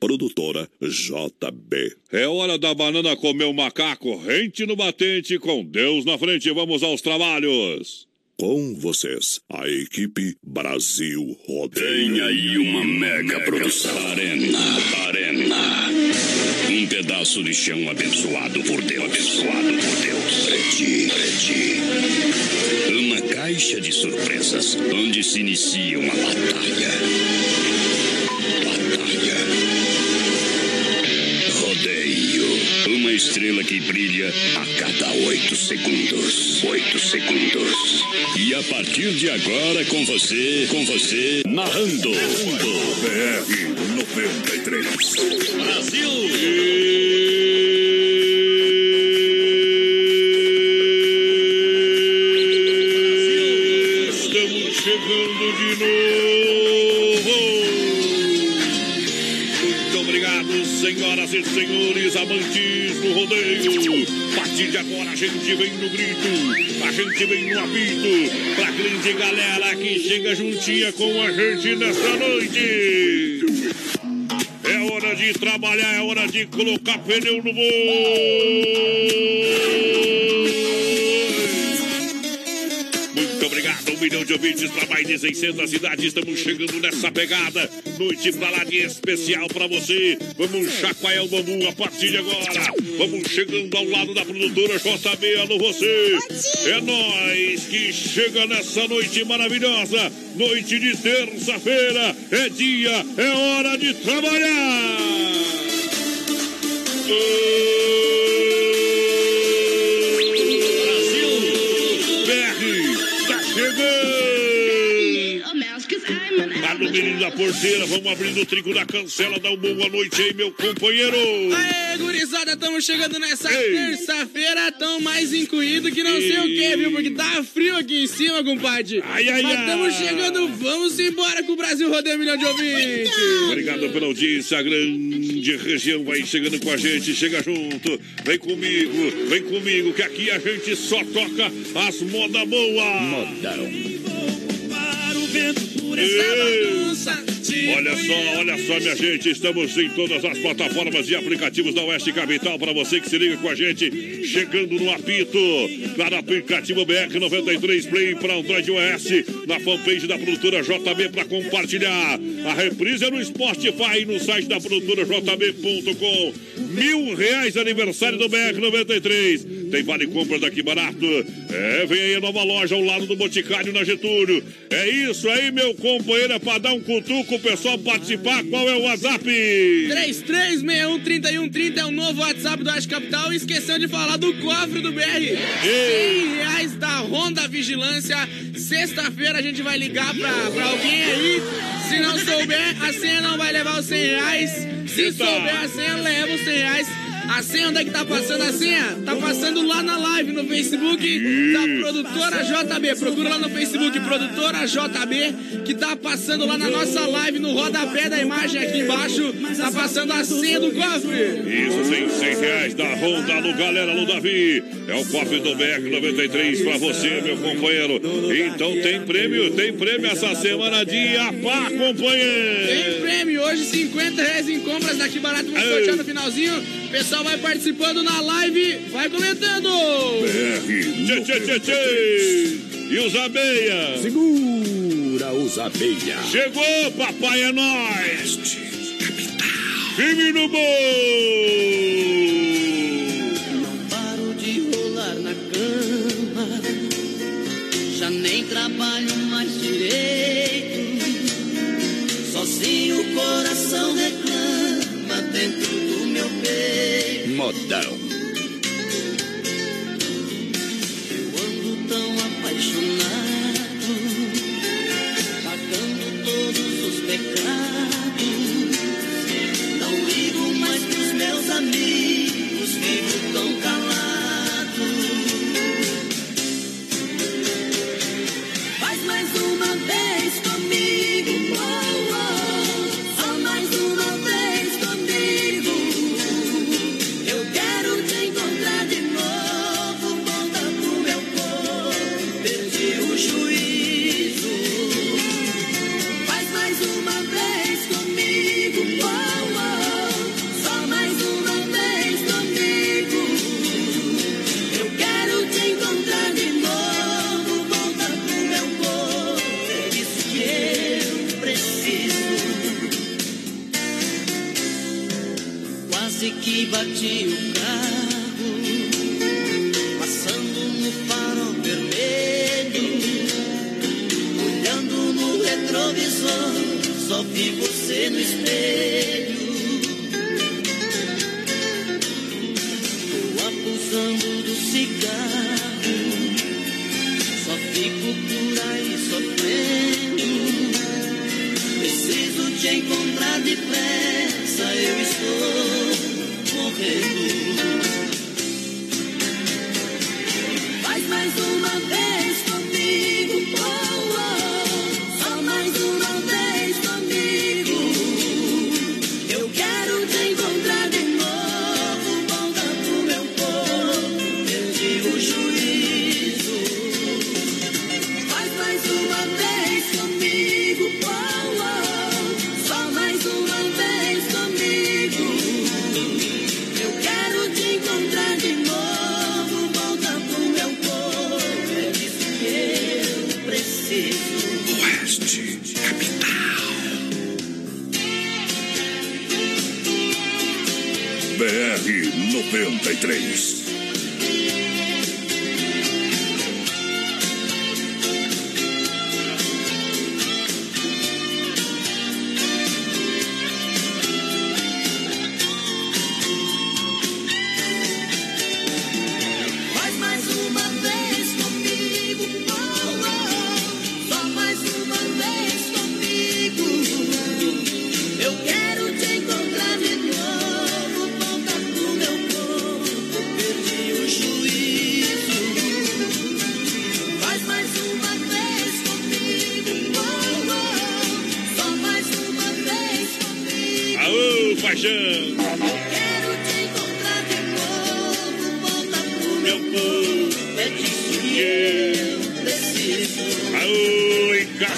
Produtora JB. É hora da banana comer o macaco, rente no batente, com Deus na frente, vamos aos trabalhos. Com vocês, a equipe Brasil Rodeio. Tem aí uma mega produção. Arena, arena. Um pedaço de chão abençoado por Deus. Abençoado por Deus. Preti, preti. Uma caixa de surpresas, onde se inicia uma. Batalha. Estrela que brilha a cada oito segundos. Oito segundos. E a partir de agora, com você, com você, narrando. BR 93. Brasil! Estamos gente vem no grito, a gente vem no apito, pra grande galera que chega juntinha com a gente nessa noite. É hora de trabalhar, é hora de colocar pneu no boi. Milhão de ouvintes para mais de 600 cidades. Estamos chegando nessa pegada. Noite pra lá de especial para você. Vamos chacoalhar o bambu a partir de agora. Vamos chegando ao lado da produtora JB. Alô, você. É nós que chega nessa noite maravilhosa. Noite de terça-feira. É dia, é hora de trabalhar. No menino da porteira, vamos abrindo o trinco da cancela, dá uma boa noite aí, meu companheiro! Aê, gurizada, estamos chegando nessa Ei. terça-feira tão mais incluído que não sei o que, viu? Porque tá frio aqui em cima, compadre. Ai, ai, Mas estamos chegando, vamos embora com o Brasil rodeia um milhão de ouvintes. Obrigado pela audiência, a grande região vai chegando com a gente, chega junto, vem comigo, vem comigo, que aqui a gente só toca as moda boa! Modão. Olha só, olha só, minha gente, estamos em todas as plataformas e aplicativos da Oeste Capital para você que se liga com a gente, chegando no apito, no aplicativo BR93 Play para Android OS, na fanpage da produtora JB para compartilhar. A reprise é no Spotify e no site da produtora JB.com. Mil reais aniversário do BR93. Tem vale compra daqui barato. É, vem aí a nova loja ao lado do Boticário na Getúlio. É isso aí, meu companheiro, é para dar um cutuco, o pessoal participar. Qual é o WhatsApp? 33613130 é o novo WhatsApp do Oeste Capital. E esquecendo de falar do cofre do BR. 100 reais da Honda Vigilância. Sexta-feira a gente vai ligar pra, pra alguém aí. Se não souber, a senha não vai levar os 100 reais. Se Eita. souber a senha, leva os 100 reais. A senha, onde é que tá passando a senha? Tá passando lá na live no Facebook da produtora JB. Procura lá no Facebook, produtora JB, que tá passando lá na nossa live, no rodapé da imagem aqui embaixo. Tá passando a senha do cofre. Isso, sim, 100 reais da Honda. Alô, galera, alô, Davi. É o cofre do BR93 pra você, meu companheiro. Então tem prêmio, tem prêmio essa semana de Apá, Tem companheiro. prêmio hoje, 50 reais em compras daqui barato. Vamos sortear no finalzinho. O pessoal vai participando na live, vai comentando. BR Tchê, tchê, tchê, tchê. E os abelha? Segura os abelha. Chegou, papai, é nóis. Firme no bolo. Não paro de rolar na cama, já nem trabalho mais direito. Sozinho o coração reclama Modão. Eu ando tão apaixonado, pagando todos os pecados. Não ligo mais pros meus amigos, vivo tão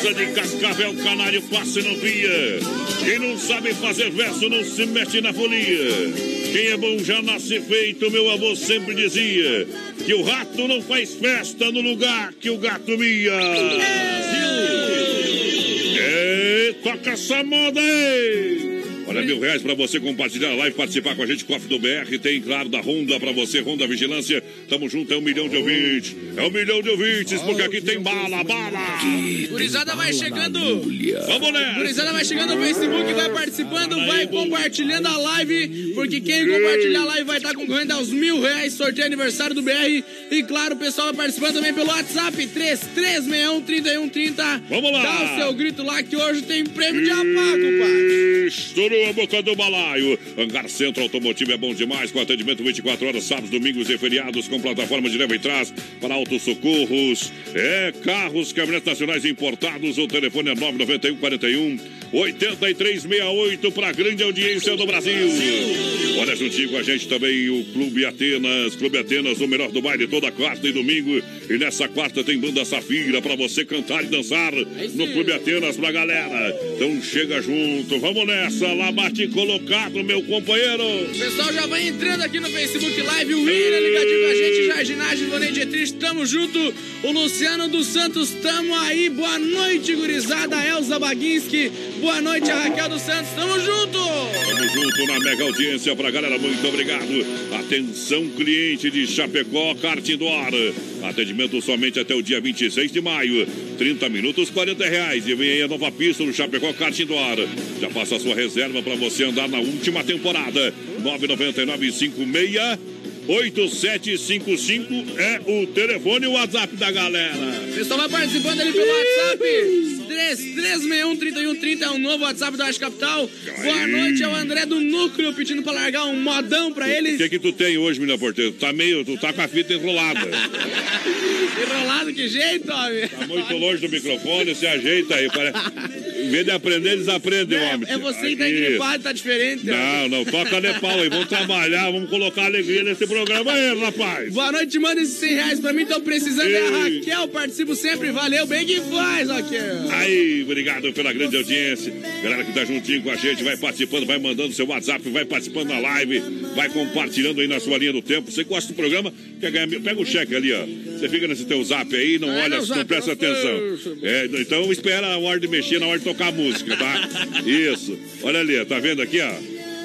casa de cascavel, canário passe não via. Quem não sabe fazer verso não se mete na folia. Quem é bom já nasce feito, meu avô sempre dizia. Que o rato não faz festa no lugar que o gato mia. É, toca essa moda aí! Olha, mil reais pra você compartilhar a live, participar com a gente, Cofre do BR, tem, claro, da Honda pra você, Honda Vigilância. Tamo junto, é um milhão de ouvintes. É um milhão de ouvintes, porque aqui tem bala, bala! Gurizada vai chegando. Vamos nessa! Gurizada vai chegando no Facebook, vai participando, vai compartilhando a live, porque quem compartilhar a live vai estar concorrendo aos mil reais, sorteio aniversário do BR. E claro, o pessoal vai participando também pelo WhatsApp, 3361-3130. Vamos lá. Dá o seu grito lá que hoje tem prêmio de apago, pai. A boca do balaio. Hangar Centro Automotivo é bom demais, com atendimento 24 horas, sábados, domingos e feriados, com plataforma de leva e trás para autos socorros. É, carros, caminhonetes nacionais importados. O telefone é 991 41 8368 para grande audiência do Brasil. Olha, juntinho com a gente também o Clube Atenas. Clube Atenas, o melhor do baile toda quarta e domingo. E nessa quarta tem banda Safira para você cantar e dançar no Clube Atenas pra galera. Então chega junto, vamos nessa. Lá bate colocado, meu companheiro. O pessoal já vai entrando aqui no Facebook Live. O William ligadinho com a gente, Jardinagem, Vonei Dietrich, tamo junto. O Luciano dos Santos, tamo aí. Boa noite, gurizada. Elza Baguinski, boa noite, a Raquel dos Santos, tamo junto. Tamo junto na mega audiência pra galera, muito obrigado. Atenção, cliente de Chapecó, Kart Indoor. Atendimento somente até o dia 26 de maio. 30 minutos, 40 reais. E vem aí a nova pista no Chapecó Kart Indoor. Já faça a sua reserva pra você andar na última temporada. 999 56 8755 é o telefone e o WhatsApp da galera. O pessoal vai participando ali pelo WhatsApp. 3361-3130 é o novo WhatsApp da Oeste Capital. Boa noite, é o André do Núcleo pedindo pra largar um modão pra O eles. que que tu tem hoje, menina porteira? Tu tá meio, tu tá com a fita enrolada. Enrolado, que jeito, homem. Tá muito longe do microfone, se ajeita aí. Para... Em vez de aprender, eles aprendem, homem. É, é você que tá gripado, tá diferente. Não, não, toca de pau aí. Vamos trabalhar, vamos colocar alegria nesse programa aí, rapaz. Boa noite, manda esses 100 reais pra mim. Tô precisando. É a. Raquel, participo sempre. Valeu, bem que faz, Raquel. Aí, obrigado pela grande audiência. Galera que tá juntinho com a gente, vai participando, vai mandando seu WhatsApp, vai participando na live, vai compartilhando aí na sua linha do tempo. Você gosta do programa? Quer ganhar? mil? Pega o cheque ali, ó. Você fica nesse teu zap aí, não olha, não presta atenção. É, então espera a hora de mexer, na hora de tocar a música, tá? Isso. Olha ali, tá vendo aqui, ó?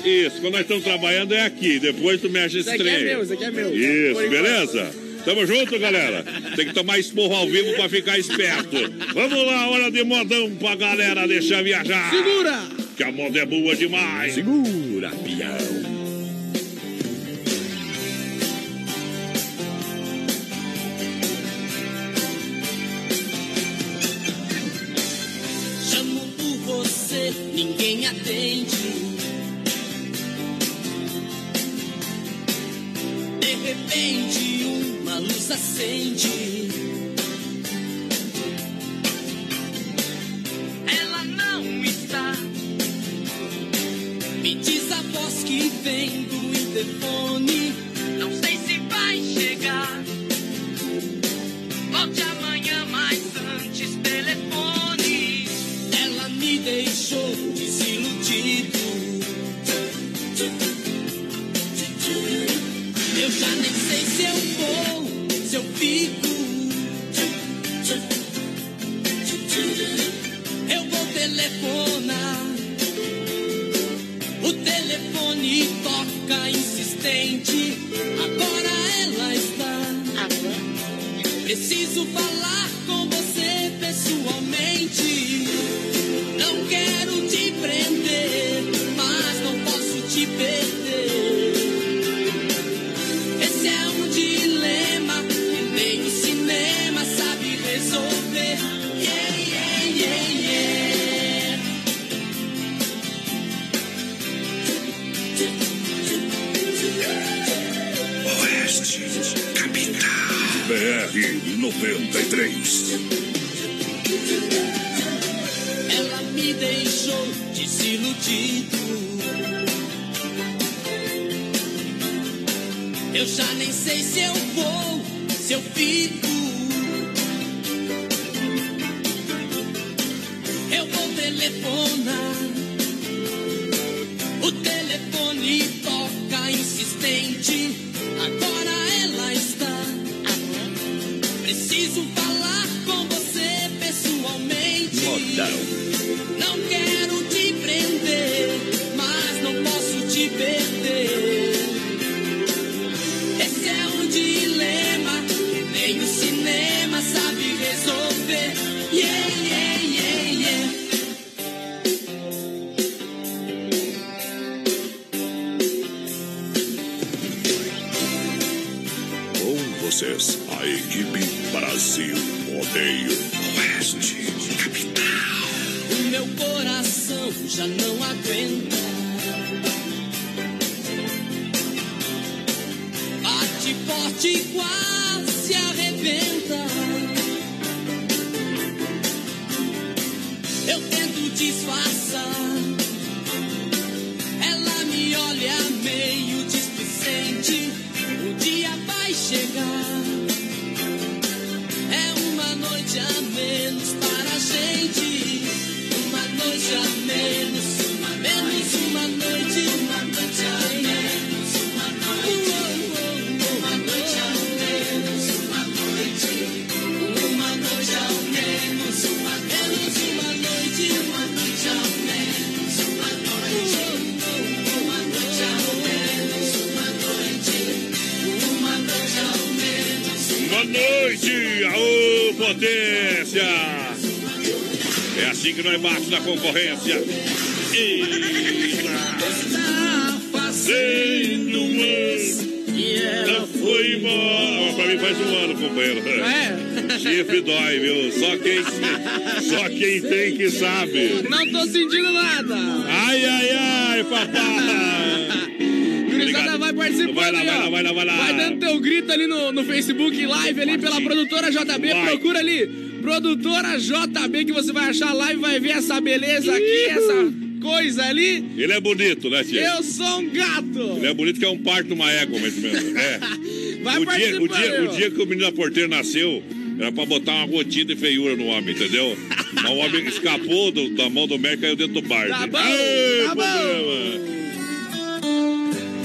Isso, quando nós estamos trabalhando é aqui. Depois tu mexe esse Isso aqui trem. é meu, isso aqui é meu. Isso, beleza? Tamo junto, galera. Tem que tomar esporro ao vivo pra ficar esperto. Vamos lá, hora de modão pra galera deixar viajar. Segura! Que a moda é boa demais. Segura, pião. Chamo por você, ninguém atende. De repente, uma luz acende. Ela não está. Me diz a voz que vem do interfone. Preciso falar 93. Ela me deixou desiludido. Eu já nem sei se eu vou, se eu fico. Sentindo nada. Ai, ai, ai, papai! Gurizada, vai participando Vai lá, aí, vai lá, vai lá, vai lá. Vai dando teu grito ali no, no Facebook Live ali pela produtora JB. Vai. Procura ali. Produtora JB que você vai achar a live, vai ver essa beleza aqui, essa coisa ali. Ele é bonito, né, tia? Eu sou um gato. Ele é bonito que é um parto, uma égua, mais ou menos. É. Vai o, dia, o, dia, o dia que o menino da porteira nasceu, era pra botar uma gotinha de feiura no homem, entendeu? O homem escapou do- da mão do e caiu dentro do bar. Tá bom, Ei, tá problema.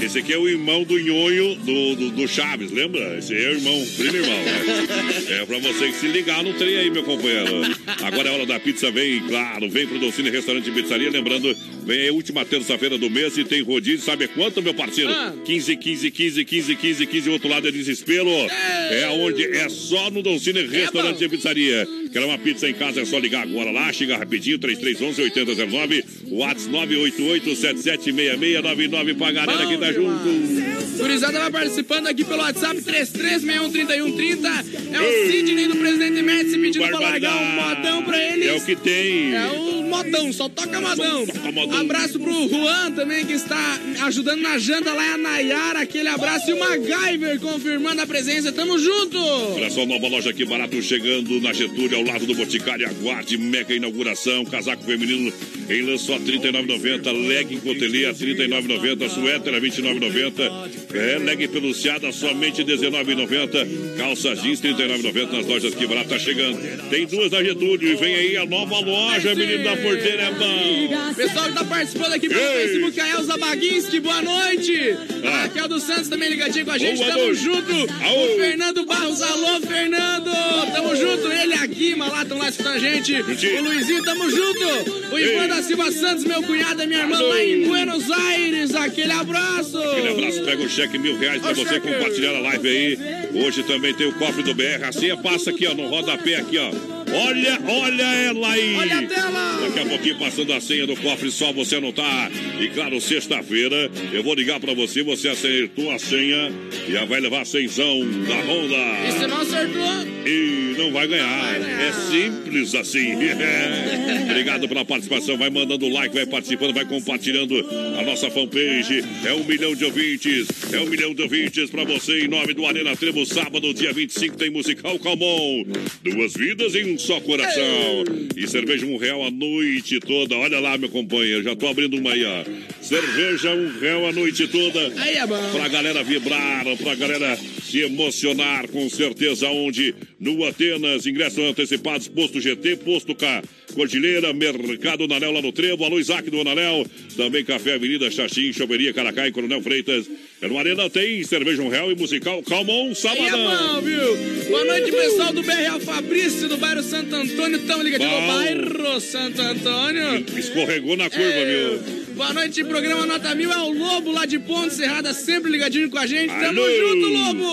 Esse aqui é o irmão do nhonho do, do, do Chaves, lembra? Esse é o irmão, primo irmão. Né? É pra você que se ligar no trem aí, meu companheiro. Agora é hora da pizza, vem, claro, vem pro Docine Restaurante e Pizzaria. Lembrando Vem aí, última terça-feira do mês e tem rodízio, sabe quanto, meu parceiro? Ah. 15, 15, 15, 15, 15, 15, outro lado é desespero. É onde é só no Doncini Restaurante bom. e Pizzaria. Quer uma pizza em casa, é só ligar agora lá, chega rapidinho, 3311-8009, Whats 988-776699 pra galera que tá junto. Gurizada vai participando aqui pelo WhatsApp 33613130. É o Sidney do Presidente Médici pedindo pra largar um modão pra eles. É o que tem. É o modão, só toca modão. Só toca modão. Abraço pro Juan também, que está ajudando na janta lá, é a Nayara, aquele abraço. E o MacGyver confirmando a presença, tamo junto. Olha só, nova loja aqui barato chegando na Getúlio, ao lado do Boticário. Aguarde mega inauguração. Casaco feminino em lã só R$ 39,90. Leg cotelê a R$ 39,90. Suéter a R$ 29,90. É, leg peluciada somente R$ 19,90. Calça jeans R$ 39,90 nas lojas que barato tá chegando. Tem duas na Getúlio e vem aí a nova loja, menino da porteira é bom. Pessoal que tá participando aqui pelo Ei. Facebook, a Elza Baguinski, boa noite. Ah. A Raquel dos Santos também ligadinho com a gente, Boa tamo noite. junto. Aô. O Fernando Barros, alô, Fernando. Tamo junto. Ele aqui, lá, tão lá escutando a gente. Juntinho. O Luizinho, tamo junto. O Ivan Ei. da Silva Santos, meu cunhado e minha irmã Alô. lá em Buenos Aires. Aquele abraço. Aquele abraço, pega o cheque mil reais pra você compartilhar a live aí. Hoje também tem o cofre do BR. A senha passa aqui, ó, no rodapé aqui, ó. Olha, olha ela aí. Olha a tela. Daqui a pouquinho passando a senha do cofre, só você anotar. E claro, sexta-feira eu vou ligar pra você, você acertou a senha e já vai levar a cenzão da E Honda. se não acertou, E não vai ganhar. É simples assim. Obrigado pela participação. Vai mandando like, vai participando, vai compartilhando a nossa fanpage. É um milhão de ouvintes. É um milhão de ouvintes pra você em nome do Arena Trevo. Sábado, dia 25, tem musical Calmon. Duas vidas em um só coração. E cerveja um real a noite toda. Olha lá, meu companheiro. Já tô abrindo uma aí, ó. Cerveja um real a noite toda. aí é bom. Pra galera vibrar, pra galera se emocionar, com certeza, onde? No Atenas, ingressos antecipados, posto GT, posto K, Cordilheira, Mercado Nanel lá no Trevo, alô Isaac do Ananel, também Café Avenida Xaxim, Choveria, Caracai, Coronel Freitas. É no Arena tem cerveja um real e musical Calmon, Aí é sabadão. bom, viu? Boa noite, pessoal do BRA Fabrício, do bairro Santo Antônio. Tamo ligadinho no bairro Santo Antônio. Escorregou na curva, É, viu? Boa noite, programa Nota Mil. É o Lobo lá de Ponte Serrada, sempre ligadinho com a gente. Tamo Alô. junto, Lobo!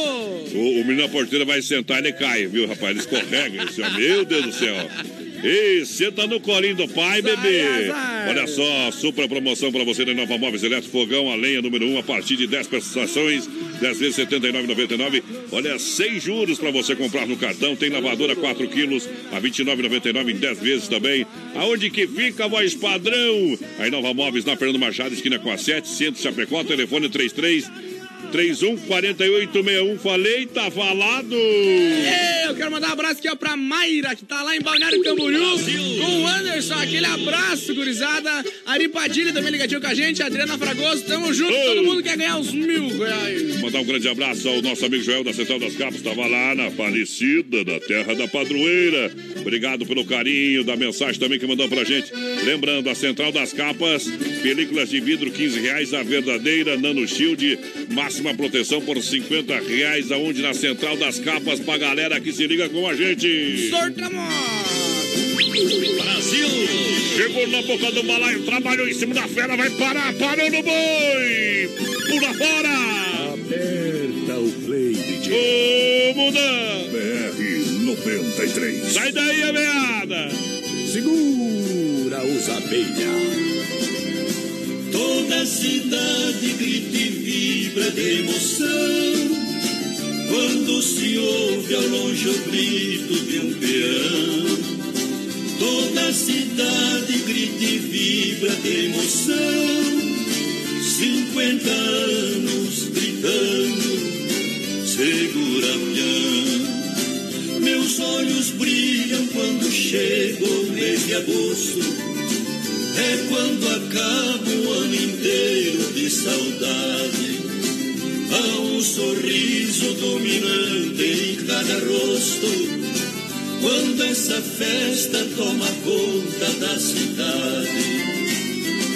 O, o menino da porteira vai sentar, ele cai, viu, rapaz? Ele escorrega, meu Deus do céu. Ei, senta no colinho do pai, bebê. Olha só, super promoção para você na Nova Móveis Elétrico Fogão, a lenha número 1, um, a partir de 10 prestações, 10 vezes R$ 79,99. Olha, 100 juros para você comprar no cartão. Tem lavadora 4 quilos a R$ 29,99 em 10 vezes também. Aonde que fica a voz padrão? Aí Nova Móveis, na Fernando Machado, esquina com a 7, Centro Chapecó, telefone 33 314861. Falei, tá falado. Ei, eu quero mandar um abraço aqui ó, pra Mayra, que tá lá em Balneário Camboriú. Com o Anderson, aquele abraço, gurizada. Ari Padilha também ligadinho com a gente. Adriana Fragoso, tamo junto. Todo mundo quer ganhar uns mil reais. Mandar um grande abraço ao nosso amigo Joel da Central das Capas, estava lá na Aparecida, da Terra da Padroeira. Obrigado pelo carinho da mensagem também que mandou pra gente. Lembrando, a Central das Capas, películas de vidro 15 reais, a verdadeira Nano Shield, máxima proteção por 50 reais, aonde na Central das Capas, pra galera que se liga com a gente. Sortamos! Chegou na boca do balaio, trabalhou em cima da fera, vai parar, parou no boi! Pula fora! Aperta o play, DJ. Ô, muda! BR 93. Sai daí, a meada! Segura os abelha. Toda a cidade grita e vibra de emoção quando se ouve ao longe o grito de um peão. Toda a cidade grita e vibra de emoção. 50 anos gritando, segura. Meus olhos brilham quando chega o mês de agosto. É quando acaba o ano inteiro de saudade. Há um sorriso dominante em cada rosto. Quando essa festa toma conta da cidade.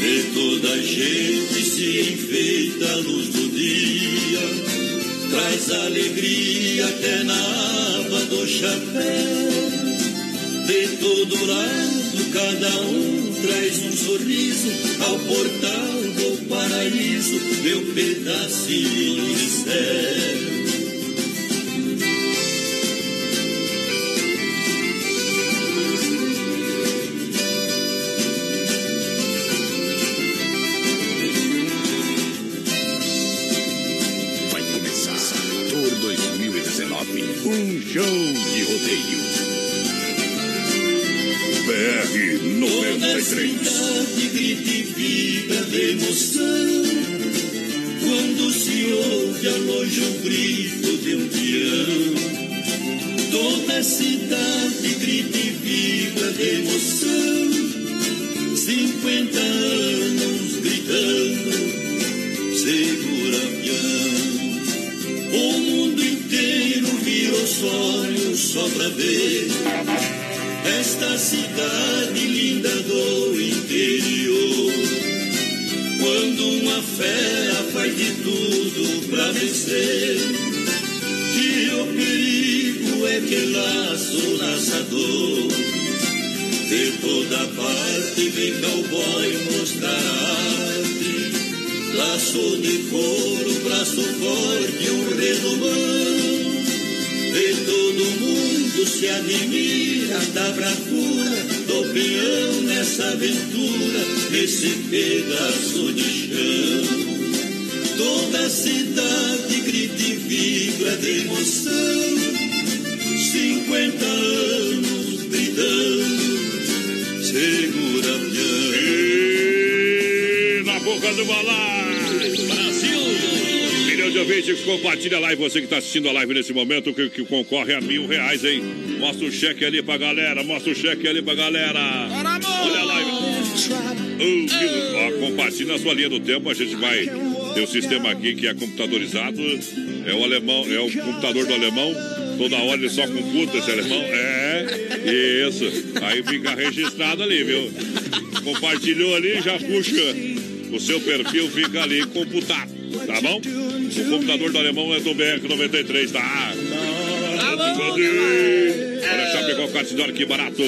E toda a gente se enfeita à luz do dia. Traz alegria até na aba do chapéu. De todo lado Cada um traz um sorriso ao portal do paraíso, meu pedacinho de céu. 50 anos gritando, segura. E na boca do balaio. Brasil! Milhão de ouvintes, compartilha a live. Você que está assistindo a live nesse momento, que, que concorre a mil reais, hein? Mostra o cheque ali pra galera, mostra o cheque ali pra galera. Olha a live. Oh? Ó, compartilha na sua linha do tempo, a gente vai ter o sistema aqui que é computadorizado. É o alemão, é o computador do alemão. Toda hora ele só computa esse alemão. É, isso. Aí fica registrado ali, viu? Compartilhou ali, já puxa. O seu perfil fica ali computado, tá bom? O computador do alemão é do BR93, tá? Tá Olha, Chapecó, Cacidora, que barato.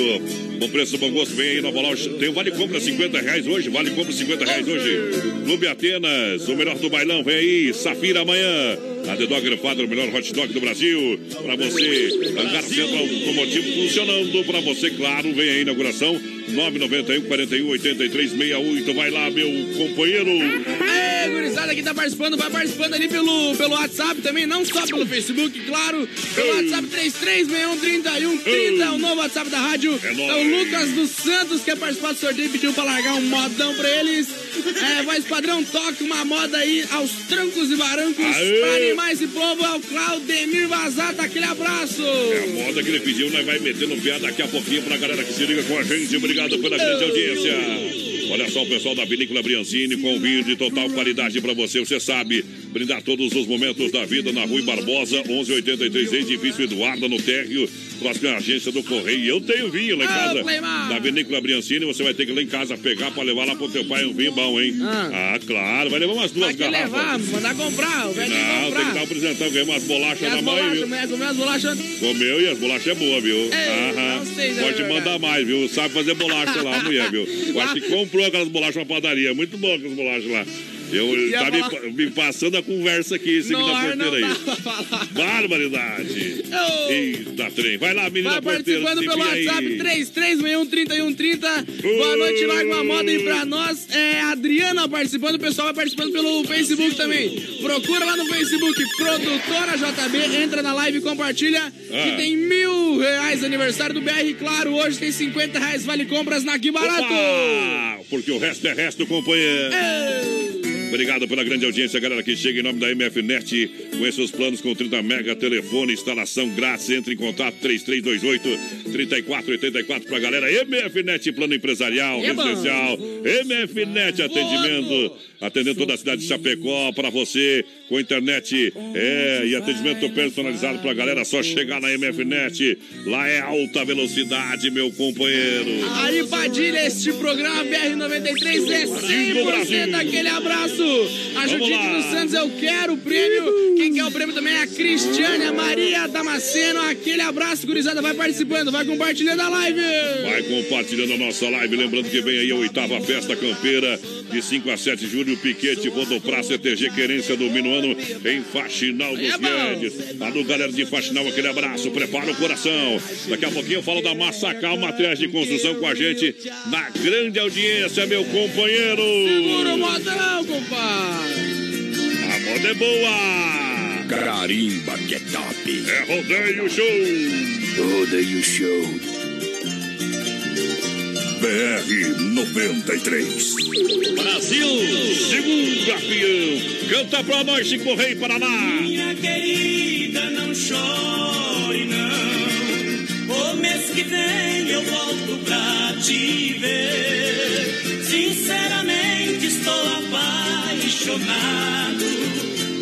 Bom preço, bom gosto. Vem aí, Nova Loja. Tem o Vale Compra 50 reais hoje. Vale Compra 50 reais hoje. Clube Atenas, o melhor do bailão. Vem aí, Safira amanhã. A The Dog Father, o melhor hot dog do Brasil. Pra você, Hangar Centro Automotivo funcionando pra você, claro. Vem aí, inauguração. 991 41 83 68. Vai lá, meu companheiro. Aê, gurizada que tá participando, vai participando ali pelo, pelo WhatsApp também, não só pelo Facebook, claro. Pelo WhatsApp 33613130, é o novo WhatsApp da rádio. É. É o Lucas dos Santos quer participar do sorteio, pediu pra largar um modão pra eles. É, voz padrão, toque uma moda aí aos trancos e barancos pra animais e povo. É o Claudemir Vazata, aquele abraço. É a moda que ele pediu, nós vai metendo o pé daqui a pouquinho pra galera que se liga com a gente. Obrigado pela grande audiência. Olha só o pessoal da Vinícola Briancini com vinho de total qualidade pra você. Você sabe, brindar todos os momentos da vida na Rui Barbosa, 1183, edifício Eduardo, no térreo, próxima agência do Correio. Eu tenho vinho lá em Ô, casa. Cleimar. Da Vinícola Briancini, você vai ter que ir lá em casa pegar pra levar lá pro teu pai um vinho bom, hein? Ah. Ah, claro, vai levar umas duas Vai garrafas. levar, mandar comprar, o velho tem que Não, tem que comprar. dar um presentão, ganhei umas bolachas da as mãe, viu? comeu as bolachas. Comeu e as bolachas é boa, viu? Aham. não sei se é Pode mandar mais, viu? Sabe fazer bolacha lá, a mulher, viu? Eu acho que comprou aquelas bolachas na padaria. Muito bom aquelas bolachas lá. Eu tá me, bola- me passando a conversa aqui em cima No da porteira aí. falar. Barbaridade. Ô. Eita, trem. Vai lá, menina Vai porteira. participando pelo WhatsApp aí. 33613130. Boa noite, larga uma moda aí pra nós. É a Adriana participando, o pessoal vai participando pelo Facebook também. Procura lá no Facebook, Produtora JB, entra na live e compartilha. Ah. Que tem mil reais aniversário do BR, claro. Hoje tem 50 reais, vale compras na Que Barato. Opa! Porque o resto é resto, companheiro. Obrigado pela grande audiência, galera que chega em nome da MFNet. Conheça os planos com 30 mega, telefone, instalação grátis. Entre em contato 3328-3484 pra galera. MFNet, plano empresarial, É residencial. MFNet, atendimento. Atendendo toda a cidade de Chapecó para você. Com internet é, e atendimento personalizado pra galera. Só chegar na MFNet. Lá é alta velocidade, meu companheiro. Aí, Padilha, este programa BR93 é Brasil. 100% aquele abraço. A Judite dos Santos, eu quero o prêmio. Quem quer o prêmio também é a Cristiane, a Maria Damasceno. Aquele abraço, gurizada. Vai participando, vai compartilhando a live. Vai compartilhando a nossa live. Lembrando que vem aí a oitava festa campeira de 5 a 7 de julho. Piquete, Rodopra, CTG, Querência do Minuano em Faxinal dos É. Guedes. Alô, galera de Faxinal, aquele abraço. Prepara o coração. Daqui a pouquinho eu falo da Massacal Materiais de Construção com a gente na grande audiência, meu companheiro. Segura o modão, compadre. A moda é boa. Carimba que é top. É rodeio show. Rodeio Show. BR 93. Brasil, segura, peão. Canta pra nós, Chico Rei Paraná. Minha querida, não chore, não. O mês que vem eu volto pra te ver. Sinceramente, estou apaixonado.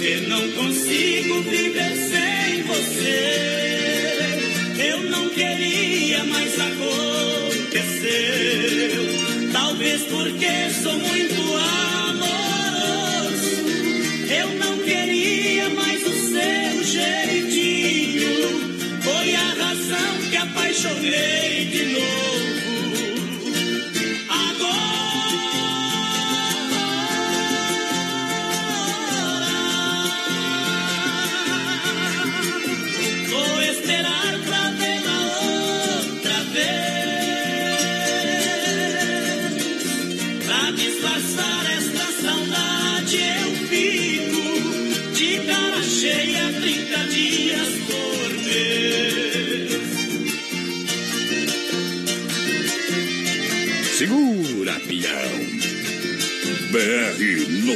Eu não consigo viver sem você. Eu não queria, mas Talvez porque sou muito amoroso. Eu não queria mais o seu jeitinho. Foi a razão que apaixonei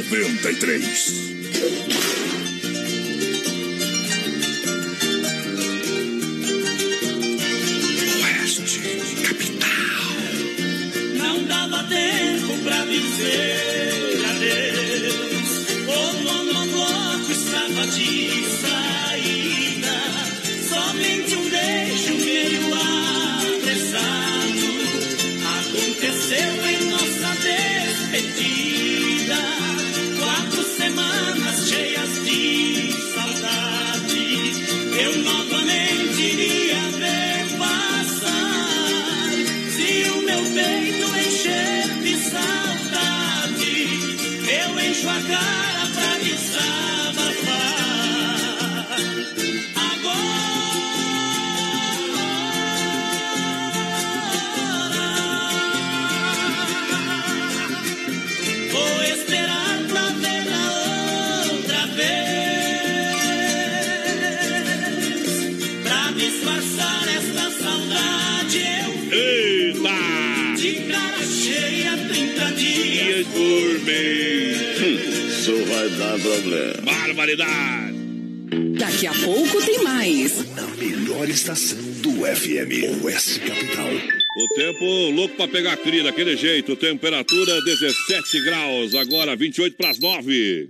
93. Oeste, capital. Não dava tempo pra dizer problema. Barbaridade. Daqui a pouco tem mais. Na melhor estação do FM. Oeste Capital. O tempo louco pra pegar cria daquele jeito. Temperatura 17 graus, agora 28 para as 9.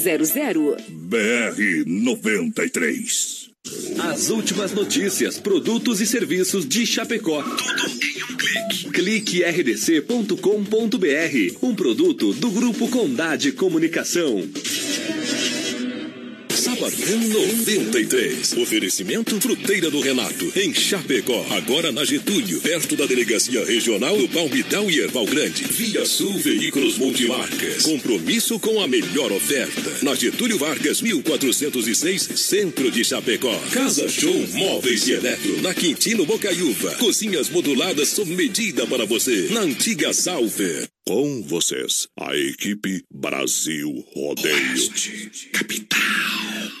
3328-3100. BR 93. As últimas notícias, produtos e serviços de Chapecó. Tudo em um clique. Clique rdc.com.br. Um produto do Grupo Condade Comunicação. Sabadão 93. Oferecimento Fruteira do Renato, em Chapecó. Agora na Getúlio, perto da Delegacia Regional do Palmitão e Erval Grande. Via Sul Veículos Multimarcas. Compromisso com a melhor oferta. Na Getúlio Vargas, 1406, Centro de Chapecó. Casa Show Móveis e Eletro, na Quintino Bocaiúva. Cozinhas moduladas sob medida para você. Na antiga Salve. Com vocês, a equipe Brasil Rodeio. Capital.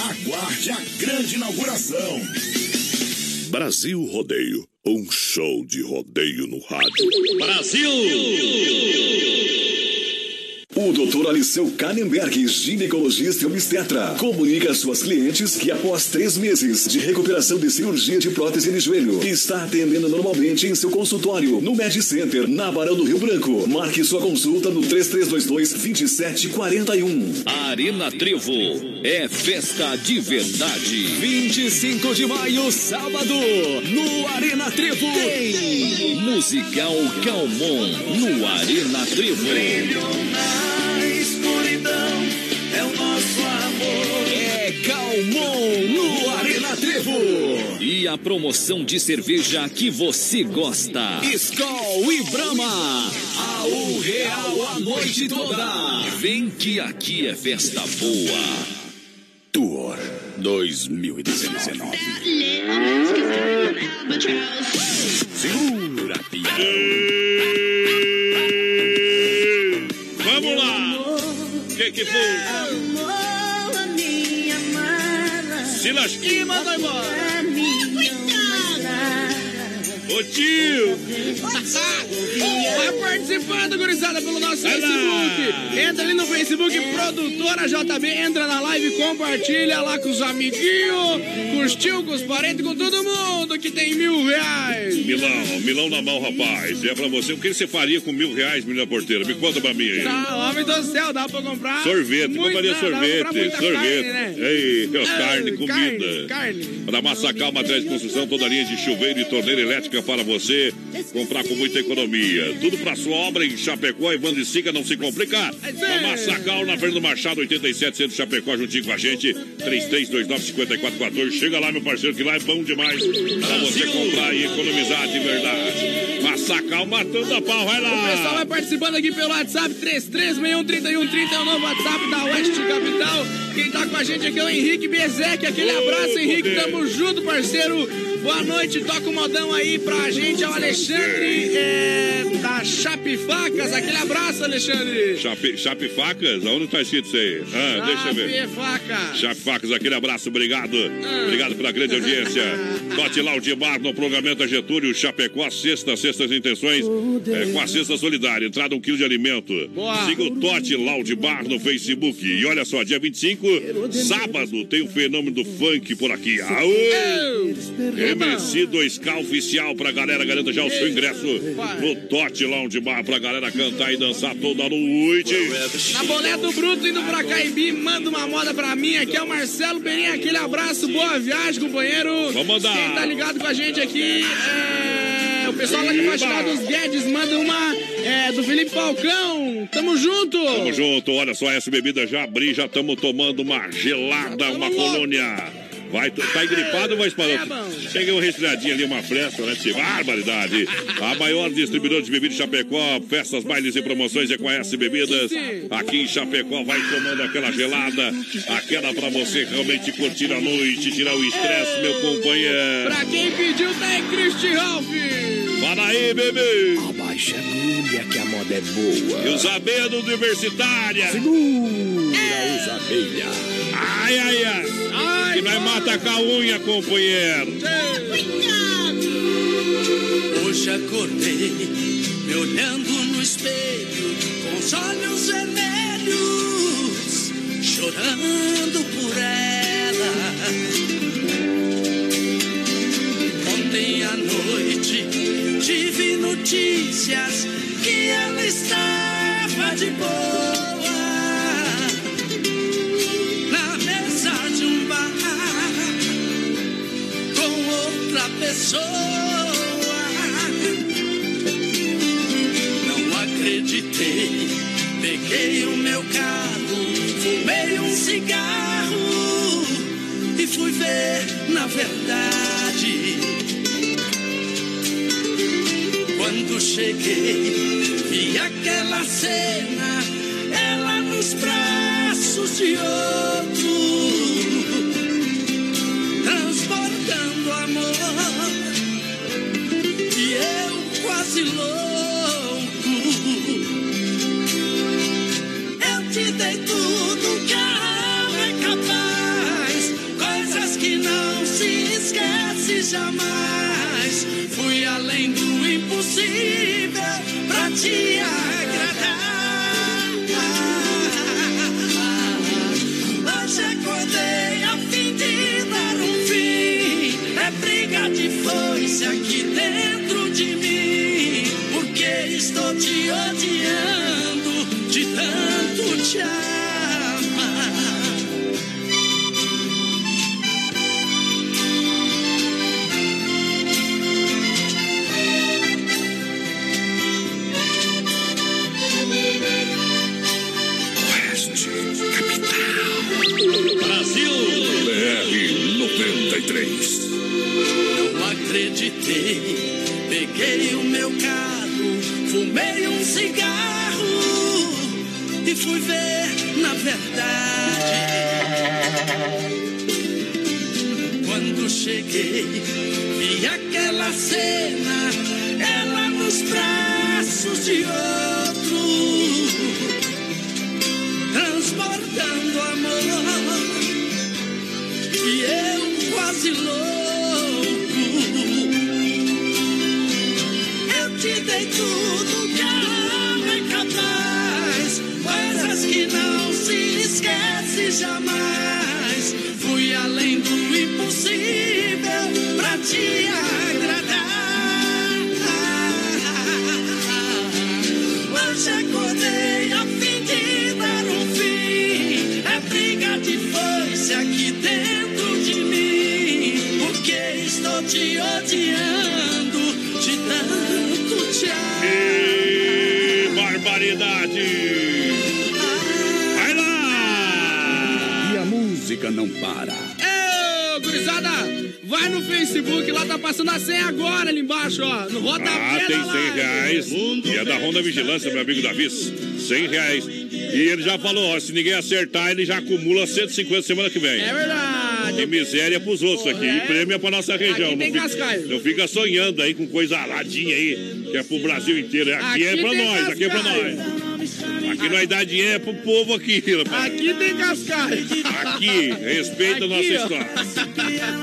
Aguarde a grande inauguração. Brasil Rodeio. Um show de rodeio no rádio. O Dr. Aliceu Kannenberg, ginecologista e obstetra, comunica às suas clientes que após três meses de recuperação de cirurgia de prótese de joelho, está atendendo normalmente em seu consultório no Med Center, na Barão do Rio Branco. Marque sua consulta no 3322-2741. Arena Trevo é festa de verdade. 25 de maio, sábado, no Arena Trevo. Tem Musical Calmon no Arena Trevo. Na é o nosso amor. É Calmon no Arena Trevo. E a promoção de cerveja que você gosta. Skol e Brahma. A um real a noite toda. Vem que aqui é festa boa. Tour 2019. Segura, pião. Foi? Amor, minha amada. Silas, E mandou embora. Ô tio! Vai participando, gurizada, pelo nosso Vai lá. Facebook. Entra ali no Facebook, Produtora JB, entra na live, compartilha lá com os amiguinhos, com os tios, com os parentes, com todo mundo que tem mil reais. Milão, Milão na mão, rapaz. É pra você. O que você faria com mil reais, menina porteira? Me conta pra mim aí. Tá, homem do céu, dá pra comprar. Sorvete, muito, compraria não, dá pra sorvete, sorvete. Carne, né? Ei, carne, comida. Carne, carne. Para Massacal Materiais de Construção, toda a linha de chuveiro e torneira elétrica para você comprar com muita economia. Tudo para sua obra em Chapecó, Evandro e Sica, não se complicar. Na Massacal, na Fernando Machado, 87, centro Chapecó, juntinho com a gente. 3329-5414. Chega lá, meu parceiro, que lá é bom demais para você comprar e economizar de verdade. Massacal matando a pau, vai O pessoal lá. vai participando aqui pelo WhatsApp 33613130 é o novo WhatsApp da Oeste Capital. Quem tá com a gente aqui é o Henrique Bezek. Aquele abraço, Henrique. Tamo junto, parceiro. Boa noite. Toca o modão aí pra gente. É o Alexandre é, da Chape Facas. Aquele abraço, Alexandre. Chape, Chape Facas? Aonde tá escrito isso aí? Ah, deixa eu ver. Chape Facas. Chape Facas, aquele abraço, obrigado. Obrigado pela grande audiência. Tote Laudimar no Programento Getúlio, Chapecó, sexta, sextas intenções, é, com a cesta solidária. Entrada um quilo de alimento. Boa. Siga o Tote Laudimar no Facebook. E olha só, dia 25, sábado, tem o fenômeno do funk por aqui. Aô! MC 2K oficial pra galera, garanta já o seu ingresso no Tote Laudimar pra galera cantar e dançar toda noite. Na Boleto Bruto, indo pra Caibi, manda uma moda pra mim. Aqui é o Marcelo Peninha, aquele abraço, boa viagem, companheiro. Vamos mandar. Quem tá ligado com a gente aqui é o pessoal lá de Baixada dos Guedes, manda uma é, do Felipe Falcão. Tamo junto. Tamo junto, olha só, essa bebida já abri, já estamos tomando uma gelada, uma colônia. Vai, tá gripado, vai espalhar. É. Peguei um resfriadinho ali, uma fresca, né? Que barbaridade. A maior distribuidora de bebidas Chapecó, festas, bailes e promoções é com a S Bebidas. Aqui em Chapecó, vai tomando aquela gelada, aquela pra você realmente curtir a noite, tirar o estresse, meu companheiro. Pra quem pediu, aí Cristi Ralph. Fala aí, bebê. Abaixa a agulha que a moda é boa. E os abelhas do Universitária. Segura os abelha. Ai, ai, ai. Ai, Que vai matar com a unha, companheiro. Hoje acordei me olhando no espelho com os olhos vermelhos, chorando por ela. Notícias que ela estava de boa na mesa de um bar com outra pessoa. Não acreditei, peguei o meu carro, fumei um cigarro e fui ver na verdade. Quando cheguei, vi aquela cena, ela nos braços de outro, pra acreditei. Peguei o meu carro, fumei um cigarro e fui ver na verdade. Quando cheguei, vi aquela cena, ela nos braços de outro, te agradar. Hoje acordei a fim de dar um fim. É briga de foice aqui dentro de mim. Porque estou te odiando de tanto te amar. Que barbaridade! Vai lá! E a música não para. Vai no Facebook, lá tá passando a senha agora ali embaixo, ó. No rodapé Ah, tem da 100 live. reais. E é da Honda Vigilância, meu amigo Davi. 100 reais. E ele já falou, ó, se ninguém acertar, ele já acumula 150 semana que vem. É verdade. E miséria pros outros aqui. E prêmio é pra nossa região. Aqui tem não, fica, não fica sonhando aí com coisa aladinha aí, que é pro Brasil inteiro. Aqui, é Aqui pra tem nós, aqui é pra nós. Aqui nós dá dinheiro pro povo aqui, rapaz. Aqui tem cascaio. Aqui, respeita a nossa Aqui, ó. história.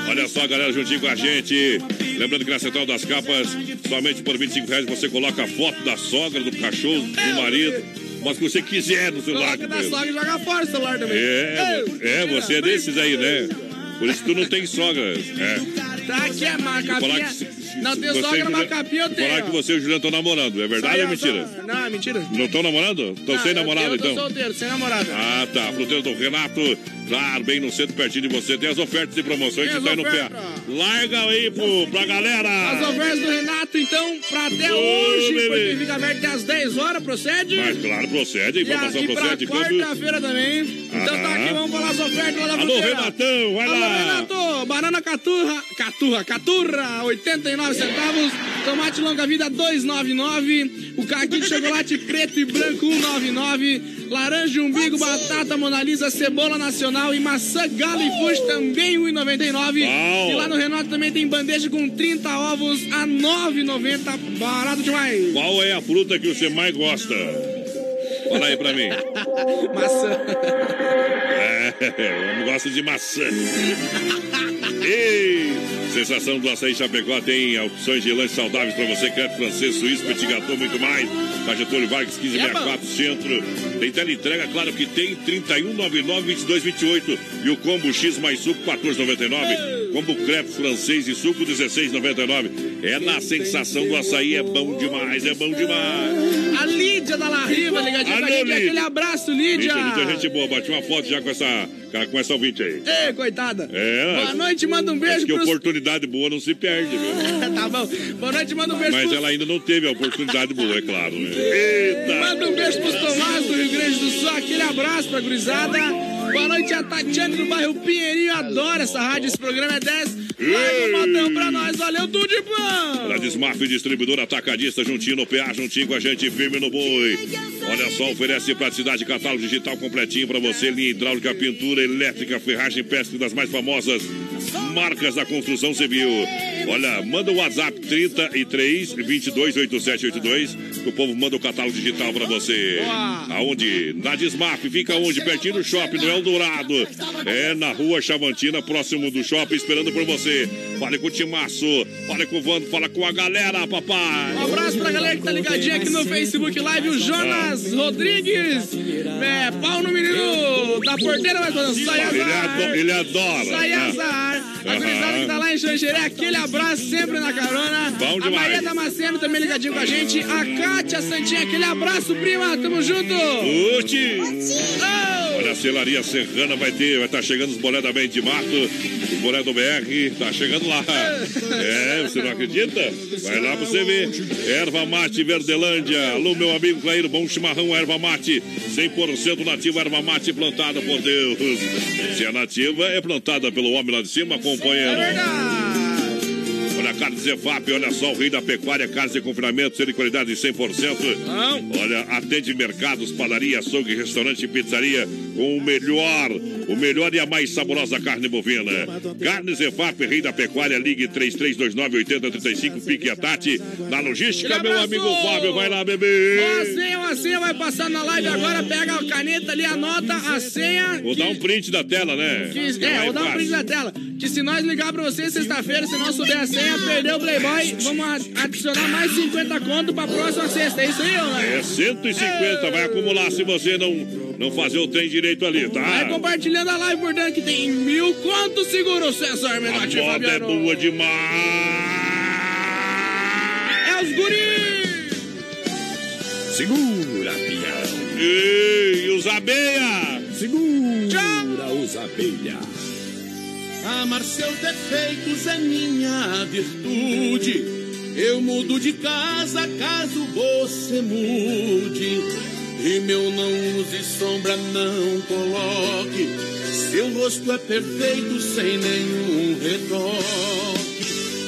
Olha só, galera, juntinho com a gente. Lembrando que na Central das Capas, somente por 25 reais você coloca a foto da sogra, do cachorro, do marido, mas que você quiser no celular. Coloca da sogra e joga fora o celular também. É, é, você é desses aí, né? Por isso tu não tem sogra. É. Tá aqui a Falar que se- Não tem você e sogra, Juliano- macapinha eu tenho. Falar que você e o Juliano estão namorando. É verdade ou é mentira? Não, é mentira. Não estão namorando? Estão sem namorado, então? solteiro, sem namorada. Ah, tá. Fruteira do Renato, claro, bem no centro, pertinho de você. Tem as ofertas e promoções que as tá aí no pé. Larga aí pro, pra galera. As ofertas do Renato, então, pra até hoje, porque fica aberto até às 10 horas, procede? Mas claro, procede. A informação e procede. Quarta-feira também. Então tá Aham. aqui, vamos falar as ofertas lá da Alô. Renatão, vai Alô, lá. Renato, banana caturra, caturra, caturra, 89 centavos, tomate longa vida 2,99, o caqui de chocolate preto e branco 1,99, laranja umbigo, batata monalisa, cebola nacional e maçã galo e fuji também 1,99. Uau. E lá no Renato também tem bandeja com 30 ovos a 9,90, barato demais. Qual é a fruta que você mais gosta? Fala aí pra mim. Maçã. É, eu não gosto de maçã. Ei! Sensação do açaí Chapecó tem opções de lanches saudáveis pra você, crepe francês, suíço, petit gâteau, muito mais. Na Getúlio Vargas, 1564, centro. Tem teleentrega, claro que tem, 3199-2228. E o combo X mais suco, 1499. Combo crepe francês e suco 16,99. É na sensação do açaí, é bom demais, é bom demais. A Lídia da La Riva, ligadinha Alô. Lídia. Aquele abraço, Lídia. Lídia, Lídia, gente boa, bate uma foto já com essa, com essa ouvinte aí. Ei, coitada. É, Boa noite, manda um beijo que pros... oportunidade boa não se perde, viu? tá bom. Boa noite, manda um beijo Mas pros... ela ainda não teve a oportunidade boa, é claro, né? Eita! Manda um beijo pros Tomás do Rio Grande do Sul. Aquele abraço pra gurizada. Boa noite, a Tatiane do bairro Pinheirinho. Adora essa rádio, esse programa é 10. Larga o modão pra nós. Valeu, tudo de bom. Para Desmaf, distribuidor atacadista, juntinho no PA, juntinho com a gente, firme no boi. Olha só, oferece praticidade, catálogo digital completinho para você, linha hidráulica, pintura, elétrica, ferragem, pesca das mais famosas marcas da construção civil. Olha, manda o WhatsApp 33 22 8782, que o povo manda o catálogo digital para você. Aonde? Na Desmaf, fica onde? Pertinho do shopping, no Eldorado. É na rua Chavantina, próximo do shopping, esperando por você. Fale com o Timaço, fale com o Vando, fala com a galera, papai. Um abraço pra galera que tá ligadinha aqui no Facebook Live, o Jonas Rodrigues. É, pau no menino da porteira, mas sai azar. ado- ele adora. Sai né? azar. A gurizada que tá lá em Xanxeré, aquele abraço sempre na carona. Bom A. Maria Damasceno também ligadinho com a gente. A Kátia Santinha, aquele abraço, prima. Tamo junto. Uti! Olha, a Celaria Serrana vai ter, vai estar chegando os bolé da Mente de Mato, o bolé do BR, tá chegando lá. É, você não acredita? Vai lá pra você ver. Erva Mate Verdelândia. Alô, meu amigo Clair, bom chimarrão, erva mate. 100% nativa, erva mate plantada por Deus. Se é nativa, é plantada pelo homem lá de cima, companheiro. Olha a carne Zefap, olha só, o rei da pecuária, carne de confinamento, ser de qualidade de 100%. Olha, atende mercados, padaria, açougue, restaurante e pizzaria com o melhor, o melhor e a mais saborosa carne bovina. Carne Zefap, rei da pecuária, ligue 3329-8035, pique a Tati. Na logística, meu amigo Fábio, vai lá, bebê. Ó, a senha, a senha vai passar na live agora. Pega a caneta ali, anota a senha. Vou dar um print da tela, né? Que, Fica é, mais vou dar um print na tela. Que se nós ligar pra você sexta-feira, se não souber a senha, perdeu o Playboy, vamos adicionar mais 50 conto pra próxima sexta. É isso aí, né? É 150, vai acumular se você não, não fazer o trem direito ali, tá? Vai compartilhando a live, portanto, que tem mil conto seguro, César A Menotti e moda é boa demais! É os guri! Segura, pião. Ei, os abeia! Segura os abelha. Amar seus defeitos é minha virtude. Eu mudo de casa caso você mude. E meu não use sombra, não coloque. Seu rosto é perfeito sem nenhum retoque.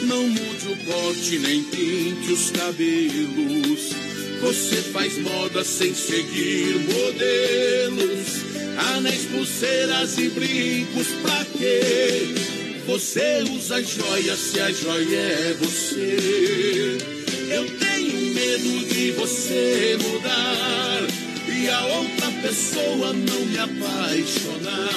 Não mude o porte, nem pinte os cabelos. Você faz moda sem seguir modelos. Anéis, pulseiras e brincos, pra quê? Você usa joias se a joia é você. Eu tenho medo de você mudar e a outra pessoa não me apaixonar.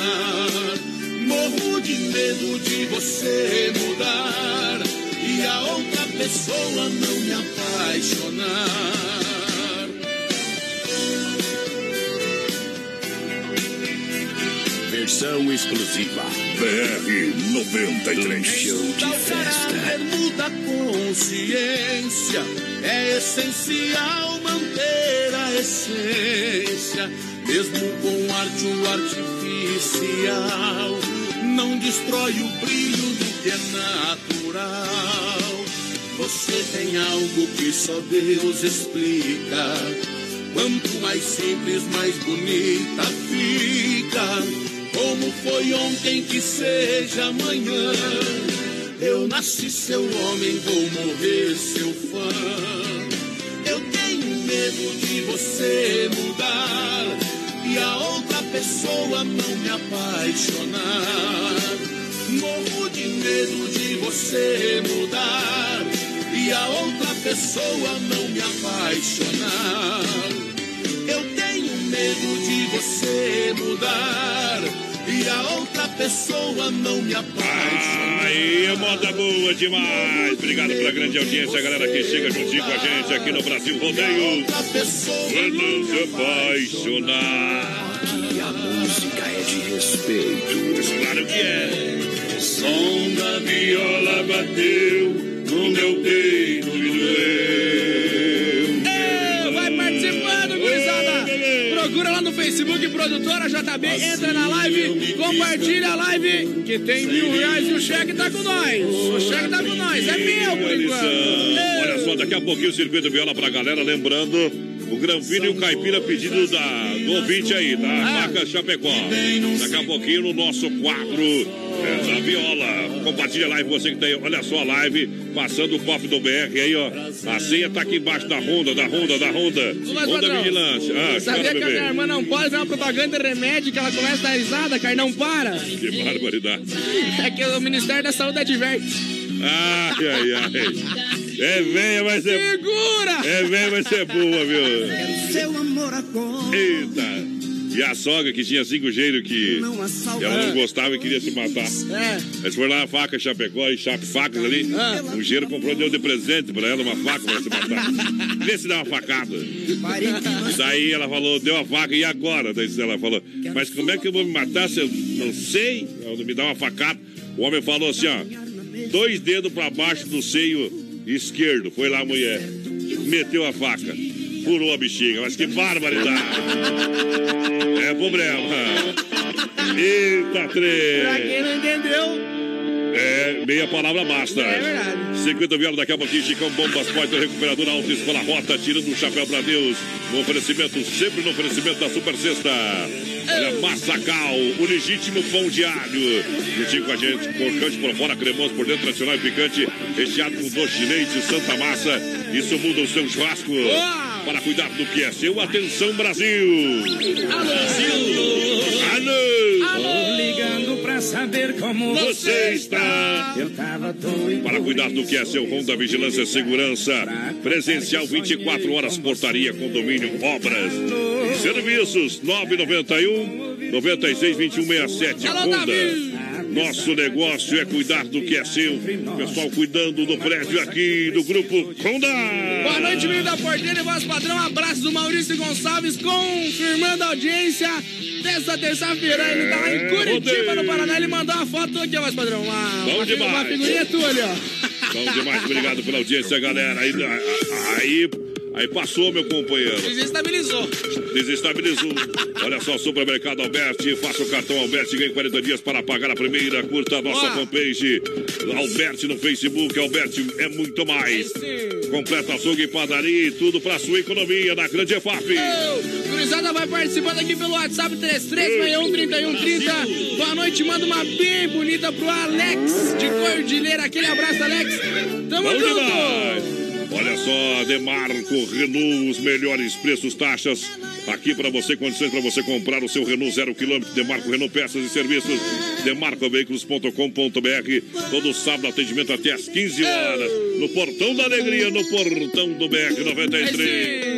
Morro de medo de você mudar e a outra pessoa não me apaixonar. Versão exclusiva. BR 93. Show de festa. muda consciência. É essencial manter a essência, mesmo com arte o artificial. Não destrói o brilho do que é natural. Você tem algo que só Deus explica. Quanto mais simples, mais bonita fica. Como foi ontem que seja amanhã. Eu nasci seu homem, vou morrer seu fã. Eu tenho medo de você mudar e a outra pessoa não me apaixonar. Morro de medo de você mudar e a outra pessoa não me apaixonar. Eu tenho medo de você mudar e a outra pessoa não me apaixonar. Aí, é moda boa demais. Obrigado pela grande audiência, galera que chega juntinho com a gente aqui no Brasil Rodeio. Outra pessoa Pra não não me se apaixonar. Aqui a música é de respeito. Claro que é. som da viola bateu no meu peito e doeu. Facebook, produtora JB, entra na live, compartilha a live, que tem mil reais e o cheque tá com nós. O cheque tá com nós, é meu por enquanto. Olha só, daqui a pouquinho o circuito viola pra galera, lembrando. O Granfino e o Caipira pedido da, do ouvinte aí, da Ah. Faca Chapecó. Daqui a pouquinho no nosso quadro é, da viola. Compartilha a live, você que tem, olha só a live, passando o cofre do BR aí, ó. A senha tá aqui embaixo da Honda, da Honda, da Honda. Mas, Honda padrão, Vigilância. Ah, Sabia cara, que a minha irmã não pode ver uma propaganda de remédio que ela começa a dar risada, cara, não para? Que barbaridade. É que o Ministério da Saúde adverte. Ai, ai, ai. É velha, mas é. Segura! É velha, mas é boa, viu? Seu amor agora. Eita! E a sogra que tinha cinco gênios que que ela não gostava e queria se matar. É. Eles foram lá na faca Chapecó e Chape Facas ali. Ah. Um gênio comprou deu de presente pra ela uma faca pra se matar. Vê se dá uma facada. Daí ela falou, deu a faca, e agora? Daí ela falou, mas como é que eu vou me matar se eu não sei? Ela me dá uma facada. O homem falou assim, ó, dois dedos pra baixo do seio esquerdo. Foi lá a mulher, meteu a faca, furou a bexiga. Mas que barbaridade! É problema. Eita, Pra trem! quem não entendeu, É, meia palavra basta. é verdade. Circuito Viola, daqui a pouquinho, Chicão Bombas, Poiter Recuperadora Alta Escola Rota, tirando o chapéu pra Deus. No oferecimento, sempre no oferecimento da Super Sexta. Olha, Massacal, o legítimo pão de alho. Juntinho com a gente, crocante por fora, cremoso por dentro, tradicional e picante, recheado com doce de leite, santa massa. Isso muda o seu churrasco. Para cuidar do que é seu, atenção Brasil! Alô! Tô ligando pra saber como Você está Eu tava doido. Para cuidar do que é seu Honda Vigilância e Segurança. Presencial 24 horas, portaria, condomínio, obras serviços. 991 96 21 67. Alô, Honda. Nosso negócio é cuidar do que é seu. Pessoal cuidando do prédio aqui do grupo Honda. Boa noite, menino da porteira e voz padrão. Abraço do Maurício Gonçalves, confirmando a audiência dessa terça-feira. Ele tá lá em Curitiba, no Paraná. Ele mandou uma foto aqui, voz padrão. Uma, Bom uma, demais. uma figurinha tua ali, ó. Bom demais, obrigado pela audiência, galera. Aí, aí, aí passou, meu companheiro. Desestabilizou. Desestabilizou. Olha só, Supermercado Alberti. Faça o cartão Alberti. Ganhe 40 dias para pagar a primeira. Curta a nossa Ó. fanpage. Alberti no Facebook. Alberti é muito mais. Completa açougue e padaria e tudo para sua economia na Grande EFAP. Ô, Gurizada vai participando aqui pelo WhatsApp 33613130. Boa noite, manda uma bem bonita pro Alex de Cordilheira. Aquele abraço, Alex. Tamo Bom junto. demais. Olha só, Demarco Renault, os melhores preços, taxas. Aqui para você, condições para você comprar o seu Renault zero quilômetro. Demarco Renault Peças e Serviços. Demarcoveículos.com.br. Todo sábado, atendimento até às 15 horas. No Portão da Alegria, no Portão do BR 93.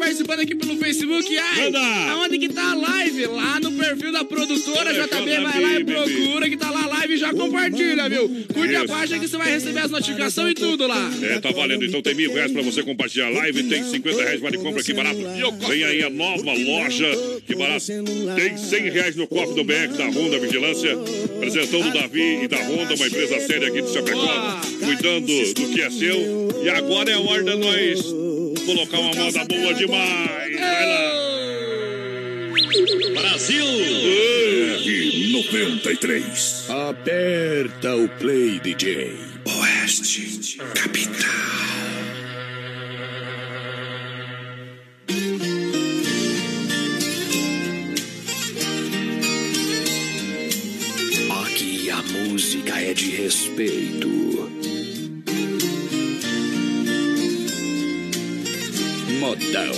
Participando aqui pelo Facebook. Ai, Manda. aonde que tá a live? Lá no perfil da produtora JB. Vai lá e procura que tá lá a live e já compartilha, viu? Curte a página que você vai receber as notificações e tudo lá. É, tá valendo. Então tem mil reais pra você compartilhar a live. Tem 50 reais vale compra aqui barato. Vem aí a nova loja. Que barato. Tem 100 reais no copo do BR da Honda Vigilância. Apresentando o Davi e da Honda, uma empresa séria aqui de Chapecó. Cuidando do que é seu. E agora é a hora de nós colocar uma moda boa demais. Vai lá. Brasil! BR 93. Aperta o play, DJ. Oeste, capital. Aqui a música é de respeito. Modão.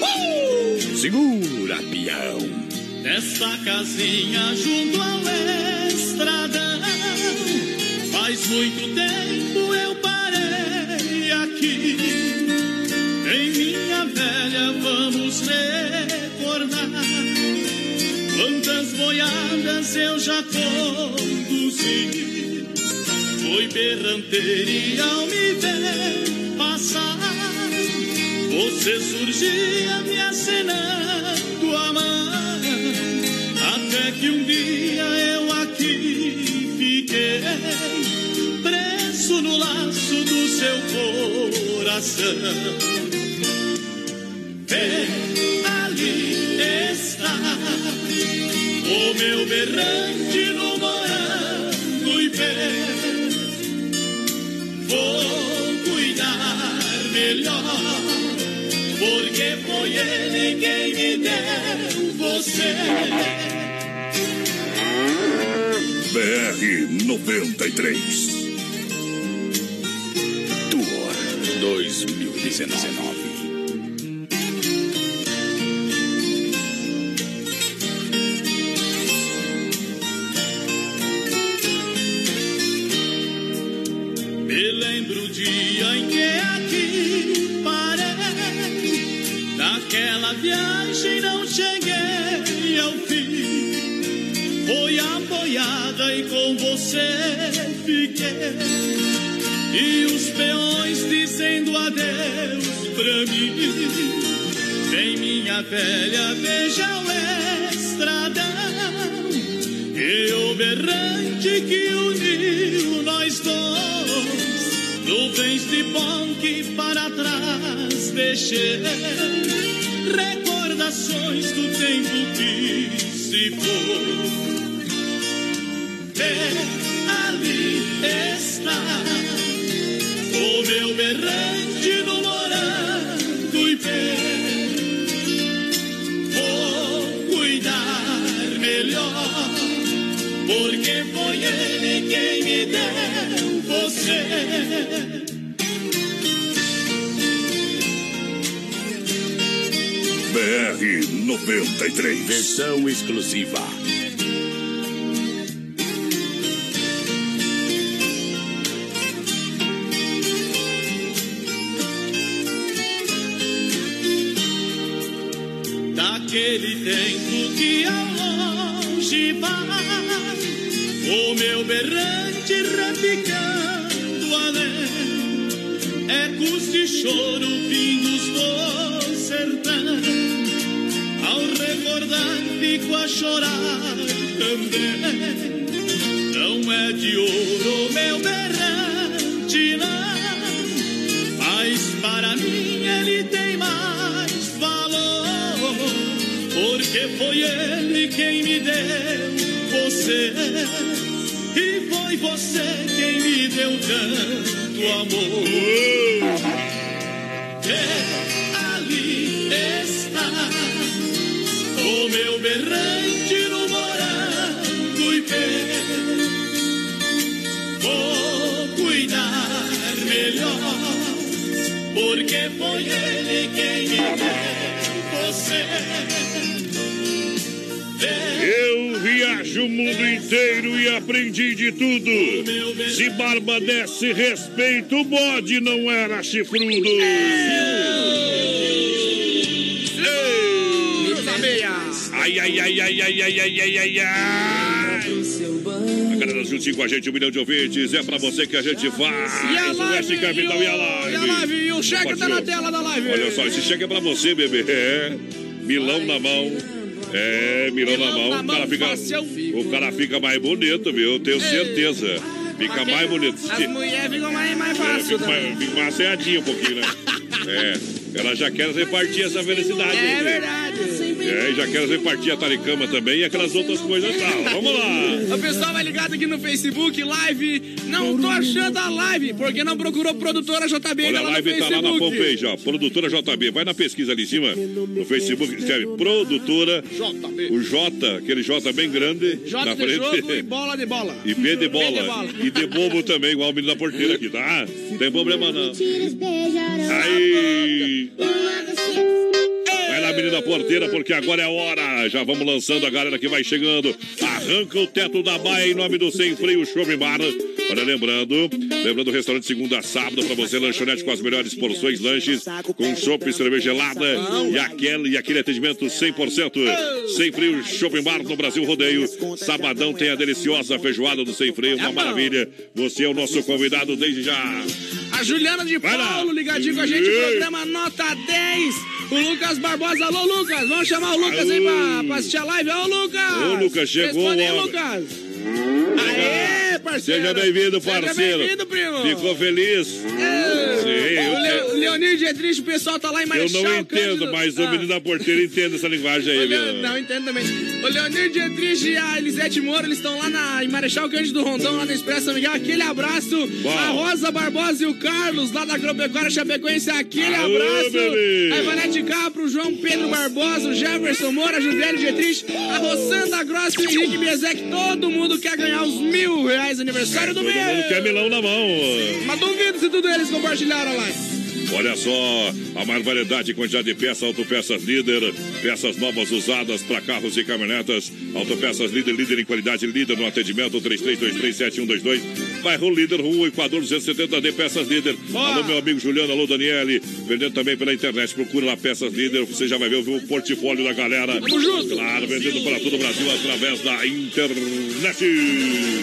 Uh! Segura, peão. Nesta casinha junto ao estradão Faz muito tempo eu parei aqui Em minha velha vamos recordar Quantas boiadas eu já conduzi Foi berranteria ao me ver passar você surgia me acenando a mão Até que um dia eu aqui fiquei preso no laço do seu coração. Vê, ali está o meu berrante no morango e pé. Vou cuidar melhor, porque foi ele quem me deu você. BR 93. Tour 2019. Cheguei ao fim. Foi a boiada e com você fiquei. E os peões dizendo adeus pra mim. Vem minha velha, veja o estradão. E o berrante que uniu nós dois, nuvens de bom que para trás deixei, recordações do tempo que se foi. E ali está o meu berrante no morango e pé. Vou cuidar melhor, porque foi ele quem me deu você. 93. Versão exclusiva. Daquele tempo que ao longe vai, o meu berrante repicando fico a chorar também. Tudo. Se barba desse respeito, o bode não era chifrudo. Ai, ai, ai, ai, ai, ai, ai, ai, ai, ai. A galera juntinho com a gente, um milhão de ouvintes. É pra você que a gente faz. E a Oeste live, Capital e a live. E a live, e o cheque tá na tela da live. Olha só, esse cheque é pra você, bebê. É. Milão na mão. É, milão, na mão. na o, cara mão, fica, fácil. o cara fica mais bonito, viu? Eu tenho certeza. Fica mais bonito. As mulheres ficam mais, mais É, fácil. fica mais, fica mais um pouquinho, né? É. Ela já quer repartir essa felicidade. É né? verdade. É, e já quer repartir a taricama também e aquelas outras coisas e tal. Vamos lá. O pessoal vai ligado aqui no Facebook, live. Não tô achando a live, porque não procurou produtora JB Olha, lá a no live tá lá na fanpage, ó. Produtora JB. Vai na pesquisa ali em cima, no Facebook, escreve Produtora. JB. O J, aquele J bem grande. J na de jogo e frente. bola de bola. E B de B de bola. bola. E de bobo também, igual o menino da porteira aqui, tá? Tem problema não. Aí. Vai lá, menina porteira, porque agora é a hora. Já vamos lançando a galera que vai chegando. Arranca o teto da baia em nome do Sem Freio Show Bar. Olha, lembrando, lembrando o restaurante segunda a sábado para você, lanchonete com as melhores porções, lanches, com chopp, cerveja gelada e aquele, e aquele atendimento 100%. Sem Freio Shopping Bar no Brasil Rodeio. Sabadão tem a deliciosa feijoada do Sem Freio, uma maravilha. Você é o nosso convidado desde já. A Juliana de. Paulo ligadinho com a gente, programa Nota 10. O Lucas Barbosa, alô Lucas, vamos chamar o Lucas aí pra, pra assistir a live. Ô Lucas! Ô, Lucas, chegou Responde. Lucas! Parceiro! Seja bem-vindo, Seja parceiro. bem-vindo, primo! Ficou feliz? É. Sim, eu Le- Leonir Dietrich, o pessoal tá lá em Eu Marechal não entendo, Cândido. mas Ah. o menino da porteira entende essa linguagem aí, Leo- viu? Não, entendo também. O Leonir Dietrich e a Elisete Moura, eles estão lá na, em Marechal Cândido Rondão, lá na Expresso São Miguel. Aquele abraço. Bom. A Rosa Barbosa e o Carlos, lá da Agropecuária Chapecoense. Aquele Alô, abraço. bebê. A Ivanete Capro, o João Pedro Barbosa, o Jefferson Moura, a Juliane Dietrich, a Rossanda Gross e o Henrique Biezek. Todo mundo quer ganhar os mil reais aniversário do Todo mês. mundo quer milão na mão. Mas duvido se tudo eles compartilharam lá. Olha só, a maior variedade e quantidade de peças, autopeças líder, peças novas usadas para carros e caminhonetas, autopeças líder, líder em qualidade, líder no atendimento, 33237122, bairro líder, rua Equador 270D, peças líder. Alô, meu amigo Juliano, alô, Daniele, vendendo também pela internet, procura lá peças líder, você já vai ver o portfólio da galera. Tamo junto. Claro, vendendo para todo o Brasil através da internet.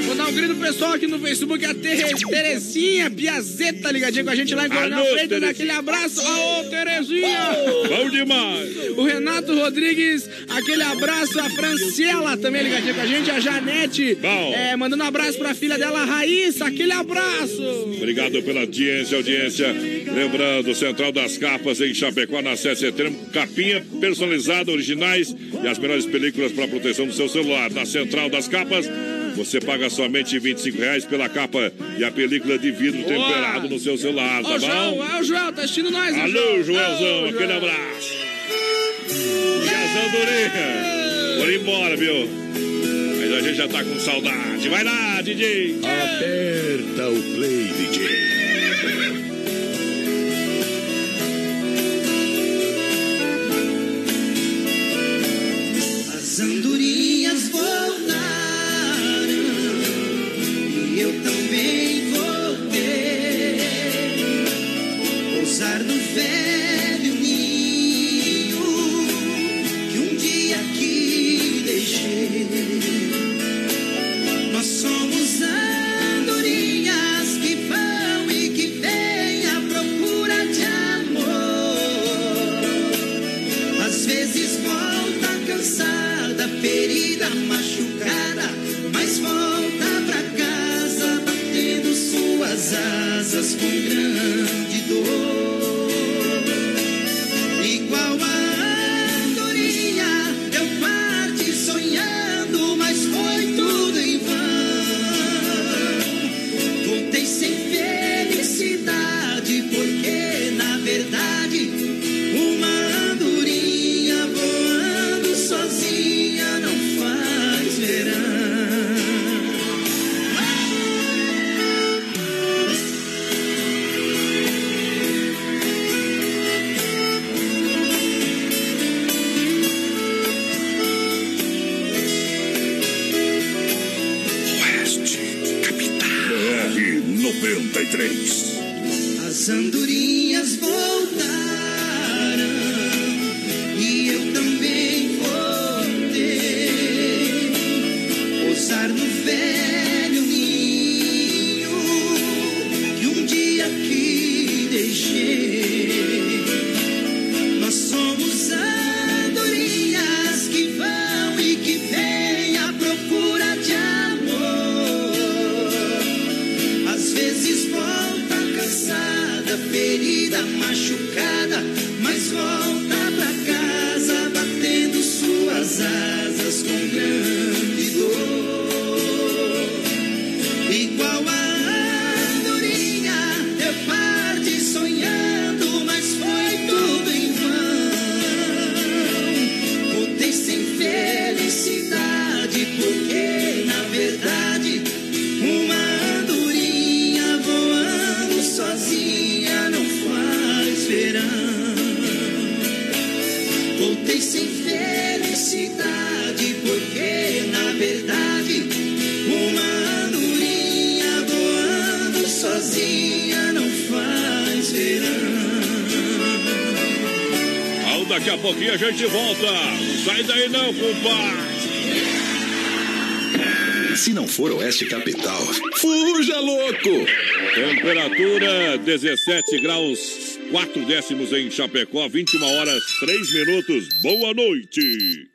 Vou dar um grito pro pessoal aqui no Facebook, a Tere- Terezinha Piazeta ligadinha com a gente lá em Coronel Freitas. Aquele abraço. Aô, Terezinha! Bom demais. O Renato Rodrigues, aquele abraço. A Franciela também ligadinha com a gente. A Janete, Bom. é, mandando um abraço pra filha dela, a Raíssa. Aquele abraço. Obrigado pela audiência, audiência. Lembrando, Central das Capas em Chapecó, na 7 de setembro. Capinha personalizada, originais e as melhores películas para proteção do seu celular. Na Central das Capas, você paga somente 25 reais pela capa e a película de vidro Boa. temperado no seu celular, tá João, bom? é o Joel, tá assistindo nós, Alô, João. Joelzão, Ô, aquele Joel. abraço. Orelha. Bora embora, viu? Mas a gente já tá com saudade. Vai lá, DJ. Aperta o play, DJ. Christ. For Oeste Capital, fuja louco! Temperatura 17 graus, 4 décimos em Chapecó, 21 horas 3 minutos. Boa noite.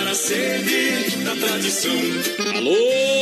a sede da tradição. Alô,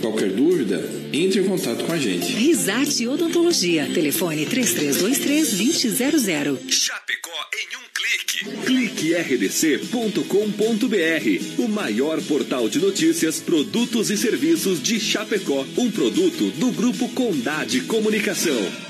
Qualquer dúvida, entre em contato com a gente. Risate Odontologia. Telefone 3323-2000. Chapecó em um clique. Clique rdc.com.br, o maior portal de notícias, produtos e serviços de Chapecó. Um produto do Grupo Condade Comunicação.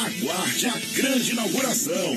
Aguarde a grande inauguração.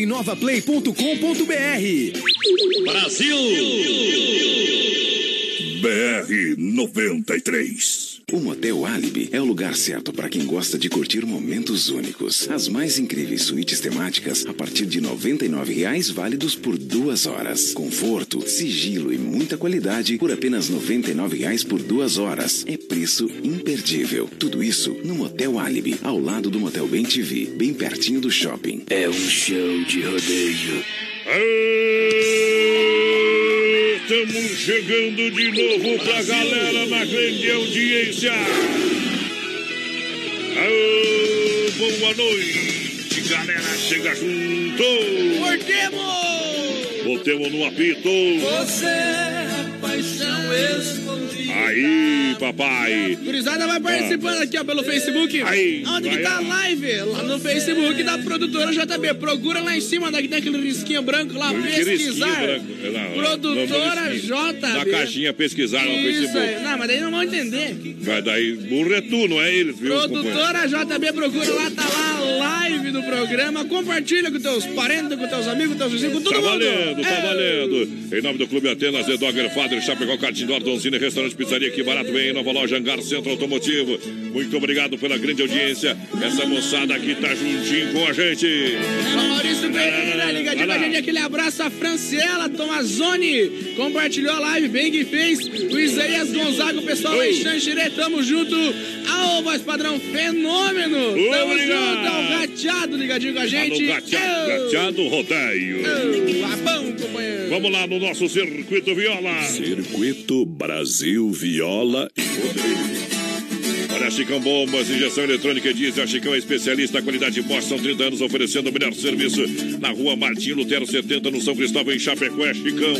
novaplay.com.br. Brasil! BR 93. O Motel Alibi é o lugar certo para quem gosta de curtir momentos únicos. As mais incríveis suítes temáticas a partir de R$ 99,00 válidos por duas horas. Conforto, sigilo e muita qualidade por apenas R$ 99,00 por duas horas. É preço imperdível. Tudo isso no Motel Alibi, ao lado do Motel Bem TV, bem pertinho do shopping. É um show de rodeio. Estamos chegando de novo pra galera na grande audiência. Aô, boa noite, galera. Chega junto. Voltemos! Voltemos no apito. Você é. Aí, papai. Gurizada vai participando aqui, ó, pelo Facebook. Aí, Onde que tá a live? Lá no Facebook da produtora JB. Procura lá em cima, daqui tem aquele risquinho branco lá, Que pesquisar. branco. É. Produtora. JB. Na caixinha pesquisar no Facebook. aí. Não, mas daí não vão entender. Vai daí, burro é tu, não é eles, viu? Produtora JB, procura lá, tá lá live do programa. Compartilha com teus parentes, com teus amigos, com teus vizinhos, com todo Tá mundo. valendo, tá É. valendo. Em nome do Clube Atenas, The Dogger Father, Chapecó, Cartindor, Donzina, Restaurante Pizzaria, que barato vem, nova loja Angar Centro Automotivo. Muito obrigado pela grande audiência. Essa moçada aqui tá juntinho com a gente. Ó, Maurício Pereira, ligadinho com a gente. Aquele abraço a Franciela Tomazoni. Compartilhou a live, bem que fez. O Isaías Gonzaga, o pessoal lá em Xanxerê, tamo junto. Aô, voz padrão, fenômeno. Tamo Obrigado. junto. Ao gateado ligadinho com a gente. Alô, gateado, gateado rodeio. Abão, companheiro. Vamos lá no nosso Circuito Viola. Circuito Brasil Viola e Rodeio. Chicão Bombas, injeção eletrônica diesel. A Chicão é especialista em qualidade Bosch. São 30 anos oferecendo o melhor serviço. Na rua Martim Lutero 70, no São Cristóvão, em Chapecó, é Chicão.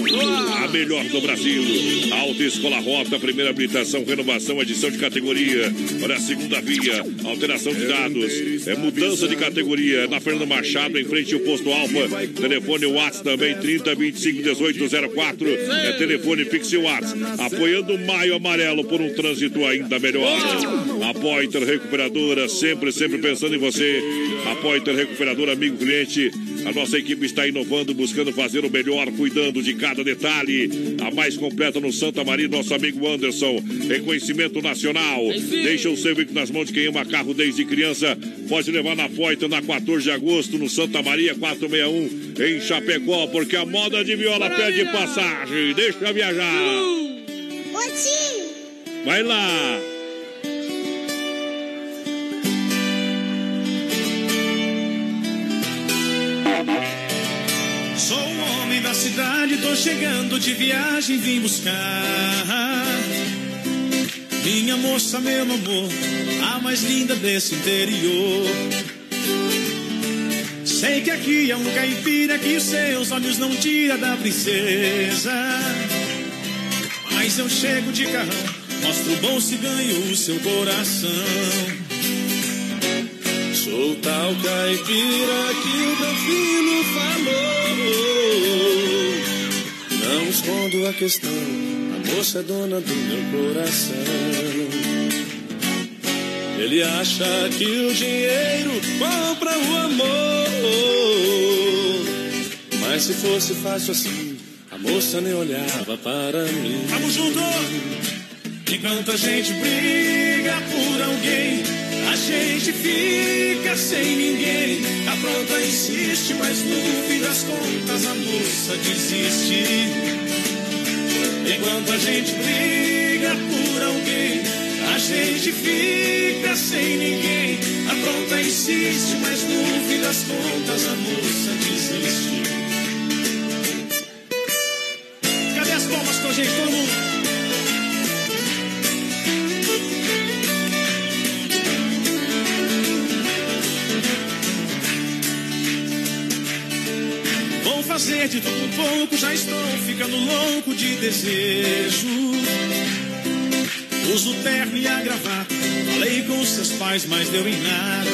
A melhor do Brasil. Alta Escola Rota, primeira habilitação, renovação, edição de categoria. Olha, a segunda via, alteração de dados. É mudança de categoria. Na Fernando Machado, em frente ao posto Alfa. Telefone WhatsApp também, 30 25 18 04. É telefone fixe WhatsApp. Apoiando o Maio Amarelo por um trânsito ainda melhor. A Poiter Recuperadora, sempre, sempre pensando em você. A Poiter Recuperadora, amigo cliente. A nossa equipe está inovando, buscando fazer o melhor, cuidando de cada detalhe. A mais completa no Santa Maria, nosso amigo Anderson. Reconhecimento nacional. Deixa o seu veículo nas mãos de quem ama carro desde criança. Pode levar na Poiter na 14 de agosto, no Santa Maria 461, em Chapecó, porque a moda de viola pede passagem. Deixa viajar. Vai lá. Sou um homem da cidade, tô chegando de viagem, vim buscar. Minha moça, meu amor, a mais linda desse interior. Sei que aqui é um caipira que seus olhos não tira da princesa. Mas eu chego de carrão, mostro o bolso e ganho o seu coração. Sou tal caipira que o meu filho falou. Não escondo a questão, a moça é dona do meu coração. Ele acha que o dinheiro compra o amor. Mas se fosse fácil assim, a moça nem olhava para mim. Vamos junto! Enquanto a gente briga por alguém, gente fica sem ninguém. A pronta insiste, mas no fim das contas a moça desiste. Enquanto a gente briga por alguém, a gente fica sem ninguém. A pronta insiste, mas no fim das contas a moça desiste. Cadê as palmas com a gente, todo mundo? De tudo um pouco, já estou ficando louco de desejo. Uso terno e a gravata, falei com seus pais, mas deu em nada.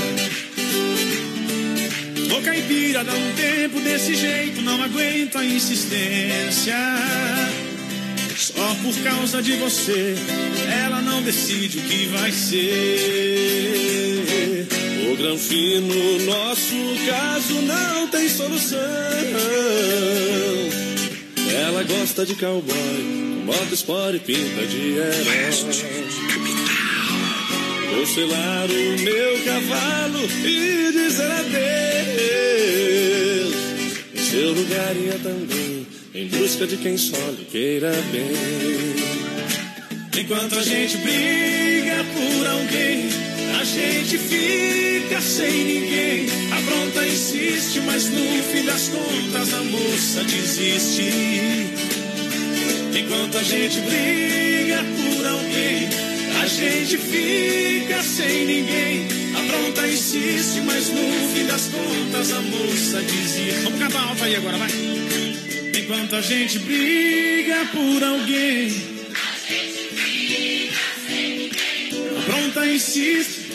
Tô caipira dá um tempo desse jeito, não aguento a insistência. Só por causa de você, ela não decide o que vai ser. O Granfino, nosso caso não tem solução. Ela gosta de cowboy, moto sport e pinta de herói. Vou selar o meu cavalo e dizer adeus. Em seu lugar ia também, em busca de quem só lhe queira bem. Enquanto a gente briga por alguém, a gente fica sem ninguém. A pronta insiste, mas no fim das contas a moça desiste. Enquanto a gente briga por alguém, a gente fica sem ninguém. A pronta insiste, mas no fim das contas a moça desiste. Vamos cantar alto aí agora, vai. Enquanto a gente briga por alguém. A pronta insiste.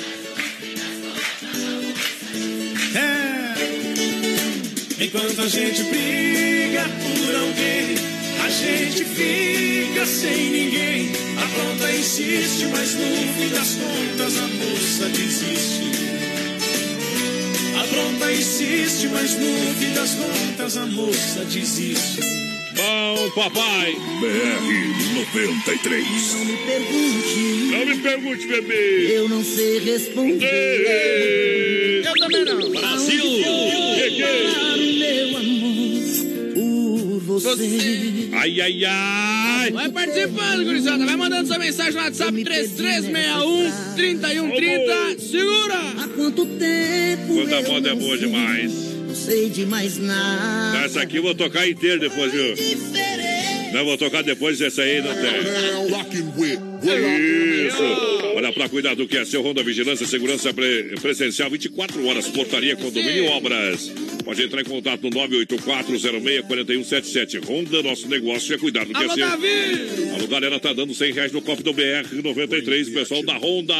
Enquanto a gente briga por alguém, a gente fica sem ninguém. A pronta insiste, mas no fim das contas a moça desiste. afronta, insiste, mas no fim das contas a moça desiste. Bom, papai. BR 93. Não me pergunte. Não me pergunte, bebê. Eu não sei responder. Eu também não. Brasil. Meu amor por você. Ai, ai, ai. Vai participando, gurizada. Vai mandando sua mensagem no WhatsApp 3361 3130. Segura! Há quanto tempo Quando a eu moda é boa demais. Não sei de mais nada. Essa aqui eu vou tocar inteira depois, viu? Não, vou tocar depois, essa aí não tem. Isso. Para cuidar do que é seu Honda Vigilância, segurança pre- presencial 24 horas, portaria, condomínio e obras. Pode entrar em contato no 984064177. Honda, nosso negócio é cuidar do que é Alô, seu. Davi! Alô, galera, tá dando 100 reais no copo do BR93, pessoal da Honda.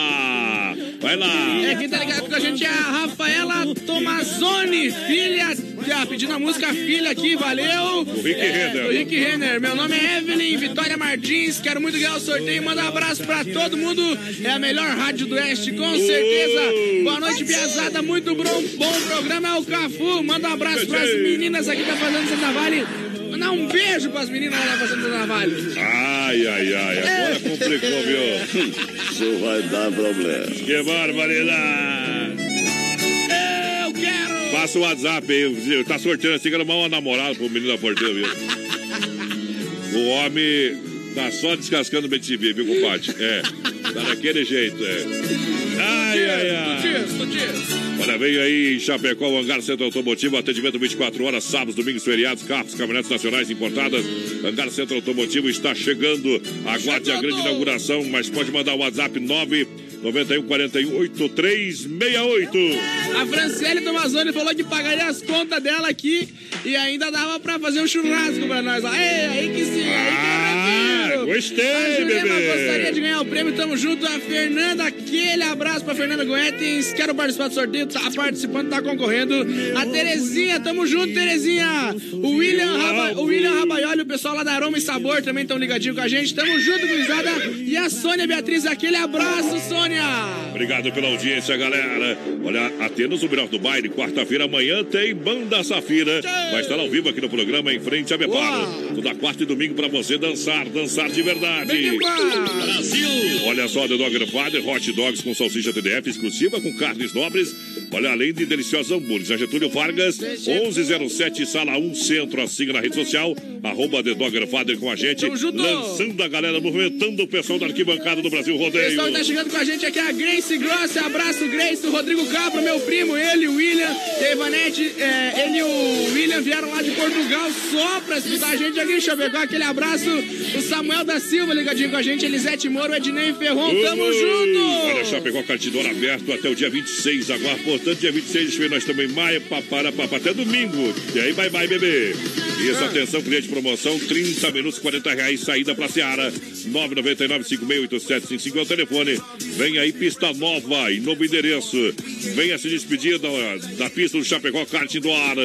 Vai lá. É, quem tá ligado com a gente é a Rafaela Tomazoni, filha, já pedindo a música Filha aqui, valeu. O Rick Renner. O Rick Renner. Meu nome é Evelyn Vitória Martins, quero muito ganhar o sorteio, manda um abraço pra todo mundo. É a melhor rádio do Oeste, com certeza. Boa noite, Piazada, muito bom, bom programa, é o Cafu. Manda um abraço pras meninas aqui que tá fazendo Santa Vale. Mandar um beijo pras meninas lá fazendo Santa Vale. Ai, ai, ai, agora complicou, viu? Isso vai dar problema. Que barbaridade! Passa o WhatsApp aí, tá sorteando assim, quero uma namorada pro menino da porteira, viu? O homem tá só descascando o BTV, viu, compadre? É, tá daquele jeito, é. Ai, ai, ai. Olha, vem aí em Chapecó, o Hangar Centro Automotivo, atendimento 24 horas, sábados, domingos, feriados, carros, caminhonetes nacionais importadas. Hangar Centro Automotivo está chegando. Aguarde a grande inauguração, mas pode mandar o WhatsApp 991 41 8368. A Franciele Tomazoni falou que pagaria as contas dela aqui e ainda dava pra fazer um churrasco pra nós. Ei, aí que sim, aí que Ah, é tranquilo. gostei, A Jurema bebê. gostaria de ganhar o prêmio, tamo junto. A Fernanda, aquele abraço pra Fernanda Goetens. Quero participar do sorteio, tá participando, tá concorrendo. A Terezinha, tamo junto, Terezinha. O William, Raba, o William Rabaioli, o pessoal lá da Aroma e Sabor também estão ligadinho com a gente. Tamo junto, gurizada. E a Sônia Beatriz, aquele abraço, Sônia. Obrigado pela audiência, galera. Olha, Atenas, o melhor do baile. Quarta-feira, amanhã tem Banda Safira. Vai estar ao vivo aqui no programa, em frente a Bepar. Toda quarta e domingo pra você dançar, dançar de verdade. Brasil! Olha só, The Dogger Father, hot dogs com salsicha TDF exclusiva com carnes nobres. Olha, além de deliciosos hambúrgueres. A Getúlio Vargas, 1107, sala 1, centro. Siga na rede social, arroba The Dogger Father com a gente. Lançando a galera, movimentando o pessoal da arquibancada do Brasil O Rodeio. pessoal que tá chegando com a gente aqui é a Grace Gross. Abraço, Grace, o Rodrigo Capra, meu primo, ele, o William, e a Ivanete, é, ele e o William vieram lá de Portugal só pra escutar a gente aqui em Chapecó. Aquele abraço. O Samuel da Silva ligadinho com a gente, Elisete Moro, Ednei Ferron, tamo Uhul. junto! Olha, Chapecó Cartidor aberto até o dia 26. Agora, portanto, dia 26, deixa eu ver, nós estamos em maio, papara, papá, até domingo. E aí, bye, bye, bebê. Isso, atenção, cliente promoção, 30 minutos, 40 reais, saída pra Seara. 999-568755 é o telefone. Vem aí, pista nova e novo endereço. Venha se despedir da, da pista do Chapecó Kart do ar.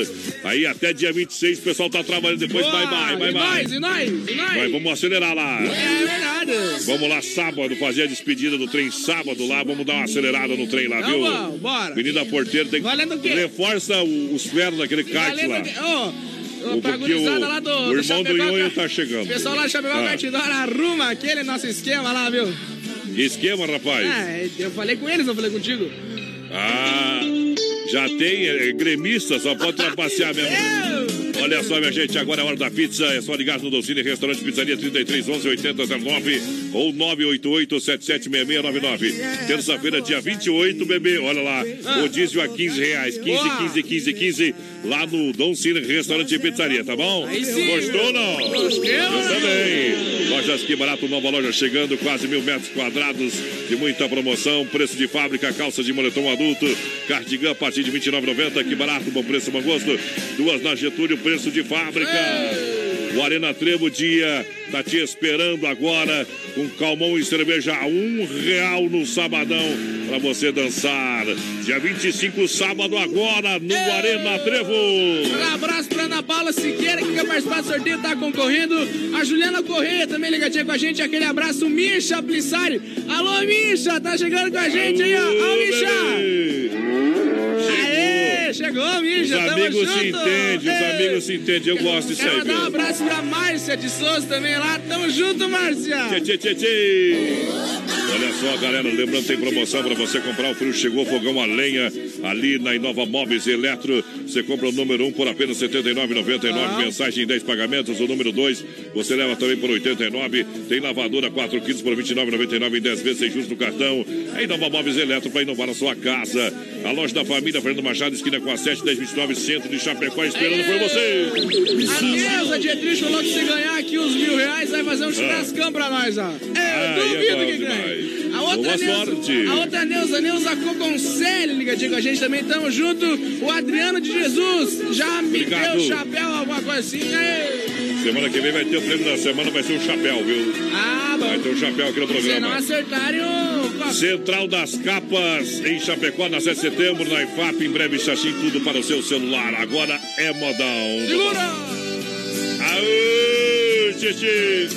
Aí, até dia 26, o pessoal tá trabalhando depois. Boa! Bye, bye, bye, E bye. nós, e nós, e nós? Nós vamos acelerar lá. É verdade. Vamos lá, sábado, fazer a despedida do trem sábado lá. Vamos dar uma acelerada no trem lá, viu? vamos, bora. Menina Porteira tem que. Reforça os ferros daquele kart lá. aqui. Ô, O- porque o- lá do, o do irmão do Nhonho cara. tá chegando. O pessoal lá do Chapecó Ah. Cartidor arruma aquele nosso esquema lá, viu? Esquema, rapaz. É, eu falei com eles, não falei contigo. Ah, já tem é, gremista, só pode trapacear mesmo. Olha só, minha gente, agora é a hora da pizza. É só ligar no Docine Restaurante Pizzaria 3311 8009 ou 988 776699. Terça-feira, dia 28, bebê. Olha lá, rodízio a 15 reais. 15, Boa. 15, 15, 15. Lá no Dom Cine Restaurante e Pizzaria, tá bom? Gostou ou não? Gostei, Eu também. Lojas Que Barato, nova loja chegando, quase mil metros quadrados de muita promoção. Preço de fábrica, calça de moletom adulto, cardigan a partir de R$ 29,90. Que barato, bom preço, bom gosto. Duas na Getúlio, preço de fábrica. O Arena Trevo Dia tá te esperando agora com calmão e cerveja a um real no sabadão para você dançar. Dia 25, sábado agora no Arena Trevo. Um abraço pra Ana Paula Siqueira, que quer participar do sorteio, tá concorrendo. A Juliana Correia também ligadinha com a gente. Aquele abraço, Misha Plissari. Alô, Misha, tá chegando com a gente aí, ó. Alô, Misha. Chegou. Mídia. Os amigos junto. se entendem, os Ei. amigos se entendem. Eu gosto disso Quero aí, mandar um viu? abraço pra Márcia de Souza também lá. Tamo junto, Márcia. Tchê, tchê, tchê, tchê. Olha só, galera, lembrando, tem promoção para você comprar o frio. Chegou fogão a lenha ali na Inova Móveis Eletro. Você compra o número 1 um por apenas R$ 79,99. Mensagem em 10 pagamentos. O número 2 você leva também por R$ 89. Tem lavadora 4 quilos por R$ 29,99 em 10 vezes sem juros no cartão. É Inova Móveis Eletro para inovar a sua casa. A loja da família Fernando Machado, esquina com a 7, 1029, centro de Chapecó, esperando por você. A Dietrich falou que se ganhar aqui os mil reais, vai fazer um churrascão pra nós, ó. Eu Ah, duvido é que ganhe. A outra Boa Neuza, sorte. A outra Neuza, Neuza Coconcelli, ligadinho com a gente também. Tamo junto. O Adriano de Jesus já me Obrigado. deu chapéu, alguma assim. Ei. Semana que vem vai ter o prêmio da semana, vai ser um chapéu, viu? Ah, bom. Vai ter um chapéu aqui no Se não programa. acertarem o... Central das Capas em Chapecó, na 7 de setembro, na IFAP, em breve, Xaxim, tudo para o seu celular. Agora é modão. Segura! Aô, Titi!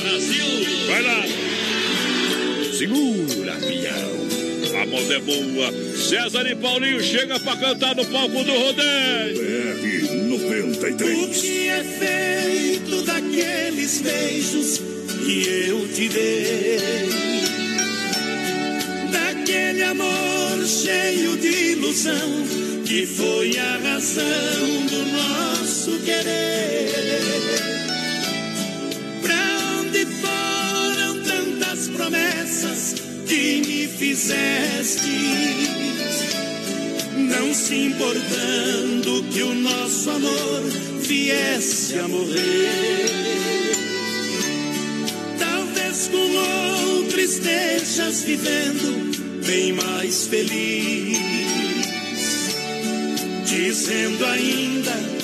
Brasil! Vai lá! Segura, pião. A moda é boa. César e Paulinho chega para cantar no palco do rodeio. BR O 93. que é feito daqueles beijos que eu te dei? Daquele amor cheio de ilusão que foi a razão do nosso querer. Que me fizeste? não se importando que o nosso amor viesse a morrer. Talvez com outro estejas vivendo bem mais feliz, dizendo ainda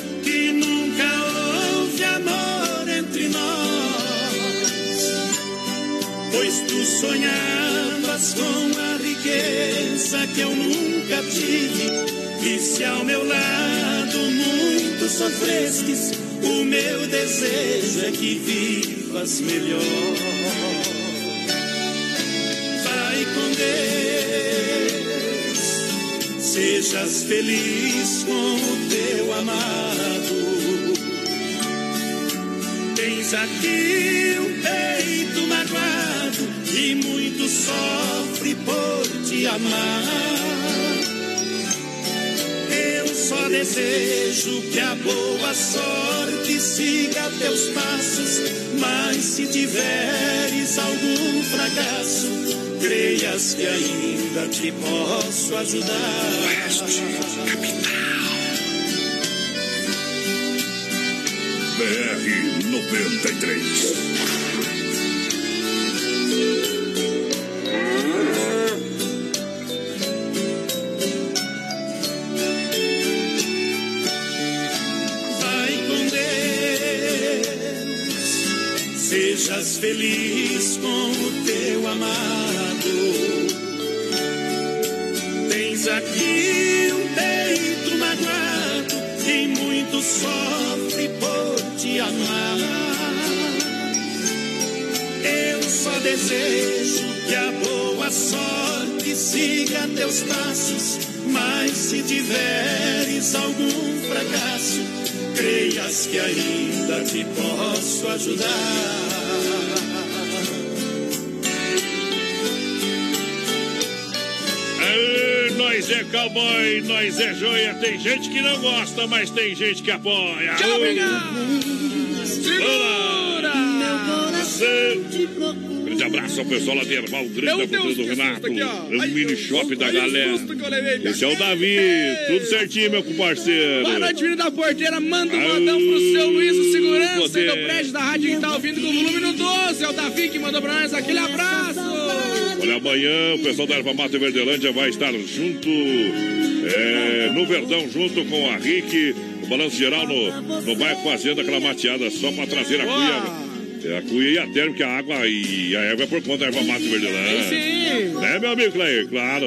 tu sonhavas com a riqueza que eu nunca tive. E se ao meu lado muito sofrestes, o meu desejo é que vivas melhor. Vai com Deus, sejas feliz com o teu amado. Tens aqui um peito magoado e muito sofre por te amar. Eu só desejo que a boa sorte siga teus passos, mas se tiveres algum fracasso, creias que ainda te posso ajudar. Oeste, BR 93. Vai com Deus, sejas feliz com o teu amado. Tens aqui um peito magoado e muito sofre desejo que a boa sorte siga teus passos, mas se tiveres algum fracasso, creias que ainda te posso ajudar. Nós é cowboy, nós é joia. Tem gente que não gosta, mas tem gente que apoia. Tchau, obrigado! Segura! Grande abraço ao pessoal lá de Erval Grande, Meu da do Renato. aqui, Ai, mini shop da galera. susto que eu levei, Esse é o Davi. Tudo certinho, meu comparceiro. Boa noite, filho da porteira. Manda um modão pro seu Luiz, o segurança poder. do prédio da rádio que tá ouvindo com o volume no 12. É o Davi que mandou pra nós aquele abraço. Olha, amanhã o pessoal da Erva Mata Verdelândia vai estar junto é, no Verdão, junto com a Rick, o balanço geral no, no bairro Fazenda, aquela mateada só pra trazer a cuia. É, a cuia e a térmica, a água e a erva é por conta da Erva Mata Verdelândia. Sim. Né, meu amigo Clay? Claro.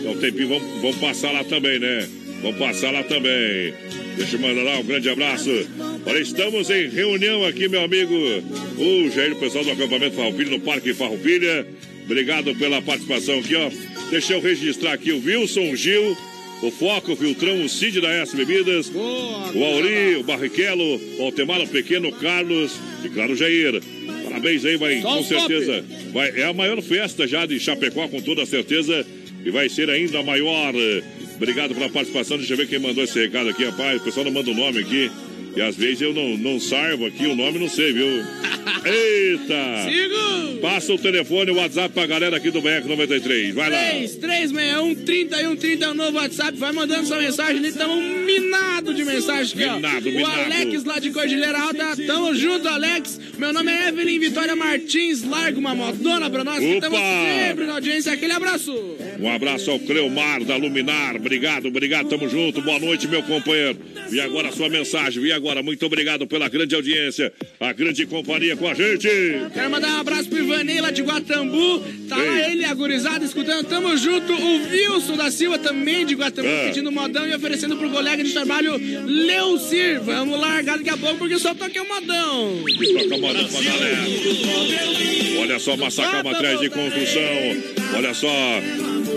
Então, tempinho, vamos, vamos passar lá também, né? Vamos passar lá também. Deixa eu mandar lá um grande abraço. Olha, estamos em reunião aqui, meu amigo. O Jair, o pessoal do acampamento Farroupilha, no Parque Farroupilha. Obrigado pela participação aqui, ó. Deixa eu registrar aqui o Wilson Gil, o Foco, o Filtrão, o Cid da S Bebidas, o Auri, o Barrichello, o Altemar, o Pequeno, o Carlos e claro o Jair. Parabéns aí, vai, Só com top. certeza. Vai, é a maior festa já de Chapecó, com toda certeza. E vai ser ainda maior. Obrigado pela participação. Deixa eu ver quem mandou esse recado aqui, rapaz. O pessoal não manda o nome aqui. E às vezes eu não, não salvo aqui o nome, não sei, viu? Eita! Sigo! Passa o telefone, o WhatsApp pra galera aqui do BR 93. Vai lá. 3361 3130 é o novo WhatsApp. Vai mandando sua mensagem ali. Tamo minado de mensagem aqui, ó. Minado, o. Alex lá de Cordilheira Alta. Tamo junto, Alex. Meu nome é Evelyn Vitória Martins. Larga uma motona pra nós. Opa! Estamos sempre na audiência. Aquele abraço. Um abraço ao Cleomar da Luminar. Obrigado, obrigado, tamo junto. Boa noite, meu companheiro. E agora a sua mensagem. E agora, muito obrigado pela grande audiência, a grande companhia com a gente. Quero mandar um abraço pro Ivanei lá de Guatambu. Tá lá Ei. ele, agorizado, escutando. Tamo junto. O Wilson da Silva também de Guatambu, É. pedindo modão e oferecendo pro colega de trabalho Leucir. Vamos largar daqui a pouco porque só toca o modão. Toca modão pra galera. Olha só, Massacal Materiais de Construção. Olha só,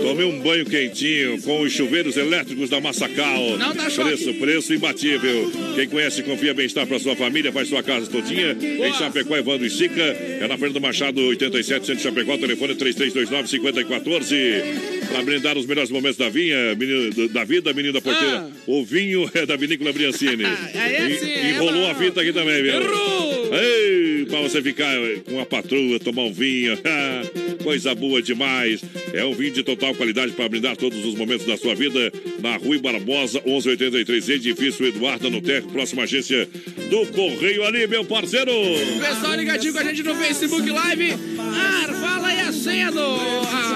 tomei um banho quentinho com os chuveiros elétricos da Massacal. Não dá choque. Preço, preço imbatível. Quem conhece, confia bem-estar para sua família, faz sua casa todinha. Em Chapecó, Evandro e Sica. É na Fernando Machado, 87, centro Chapecó. Telefone 3329-5014. Para brindar os melhores momentos da vinha, menino, da vida, menino da porteira. O vinho é da Vinícola Briancini. é E- sim, é Enrolou a fita aqui também, viu? Errou! Ei, pra você ficar com a patroa, tomar um vinho. Coisa boa demais. É um vinho de total qualidade para brindar todos os momentos da sua vida. Na Rui Barbosa, 1183, edifício Eduardo no Terra, próxima agência do Correio ali, meu parceiro. Pessoal ligadinho com a gente no Facebook Live. Ah, fala aí a senha do.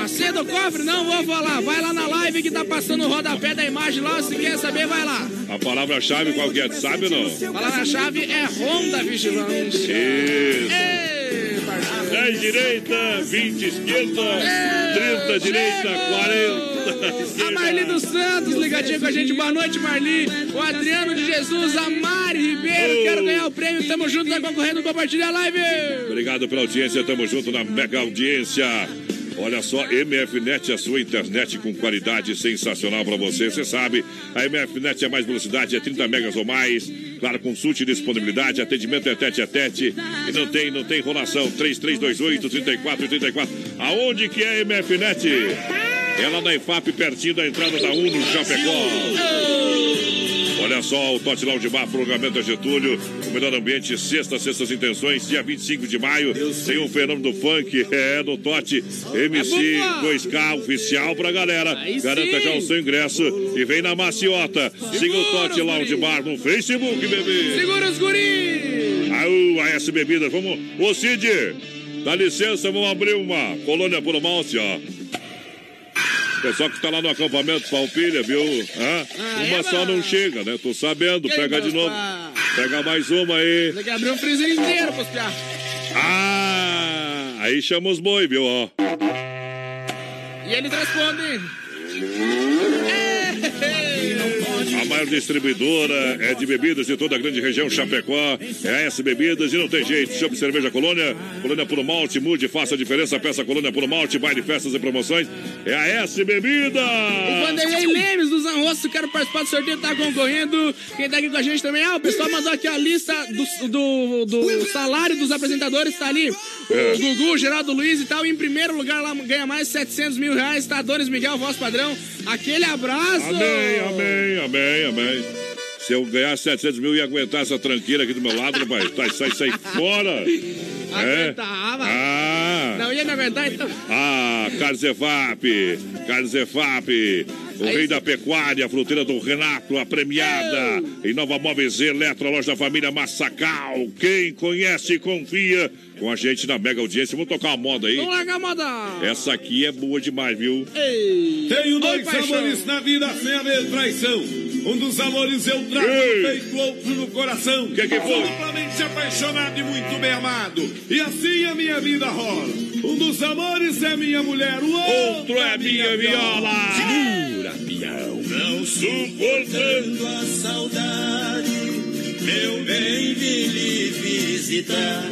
A senha do cofre? Não vou falar. Vai lá na live que tá passando o rodapé da imagem lá. Se quer saber, vai lá. A palavra-chave qual que é? Sabe ou não? Fala na chave é Honda Vigilante. Isso. Ei. 10 direita, 20 esquerda, 30 direita, 40. A Marli dos Santos ligadinha com a gente. Boa noite, Marli. O Adriano de Jesus, a Mari Ribeiro. Quero ganhar o prêmio. Tamo junto, tá concorrendo. Compartilha a live. Obrigado pela audiência, tamo junto na mega audiência. Olha só, MFNet, a sua internet com qualidade sensacional para você. Você sabe, a MFNet é mais velocidade, é 30 megas ou mais. Claro, consulte disponibilidade, atendimento é tete a tete. E não tem, não tem enrolação. 3328 3434. Aonde que é a MFNet? É lá na IFAP, pertinho da entrada da Uno Chapecó. Olha só, o Tote Lounge Bar, prolongamento da Getúlio, o melhor ambiente, sexta, sextas intenções, dia 25 de maio, tem um fenômeno do funk, é, no Tote, MC 2K oficial pra galera. Garanta já o seu ingresso e vem na maciota. Siga o Tote Lounge Bar no Facebook, bebê. Segura os guris. Aú, AS Bebidas, vamos. Ô Cid, dá licença, vamos abrir uma colônia por malte, ó. Pessoal que está lá no acampamento Palpilha, viu? Hã? uma só não chega, né? Tô sabendo. Pega de novo. Pega mais uma aí. Tem que abrir um freezer inteiro pros piá. Ah! Aí chama os boi, viu? Ó. E ele responde. Maior distribuidora é de bebidas de toda a grande região Chapecó. É a S Bebidas e não tem jeito. Chame Cerveja Colônia. Colônia Puro Malte. Mude, faça a diferença. Peça Colônia Puro Malte. Baile, festas e promoções. É a S Bebida. O Vanderlei Lemes do Zanrosso, quero participar do sorteio, tá concorrendo. Quem tá aqui com a gente também, ah, o pessoal mandou aqui a lista do, do, do salário dos apresentadores, tá ali. O É. Gugu, o Geraldo Luiz e tal. Em primeiro lugar lá ganha mais 700 mil reais, tá? Doris Miguel, voz padrão. Aquele abraço. Amém, amém, amém, amém. Se eu ganhar 700 mil e aguentar essa tranqueira aqui do meu lado, rapaz, tá, sai, sai fora. É? Aguentava. Ah. Não ia me aguentar, então. Ah, Carzefap, Carzefap, o rei da pecuária, a fruteira do Renato, a premiada. Em Nova Móveis Eletro, a loja da família Massacal. Quem conhece, confia. Com a gente na mega audiência. Vamos tocar uma moda aí. Vamos largar a moda. Essa aqui é boa demais, viu? Ei. Tenho dois Oi, amores na vida sem haver traição. Um dos amores eu trago Ei. no peito, outro no coração. Que que foi? Sou duplamente apaixonado e muito bem amado. E assim a minha vida rola. Um dos amores é minha mulher, o Outro é minha viola. Segura, Não suportando a saudade, meu bem vim lhe visitar,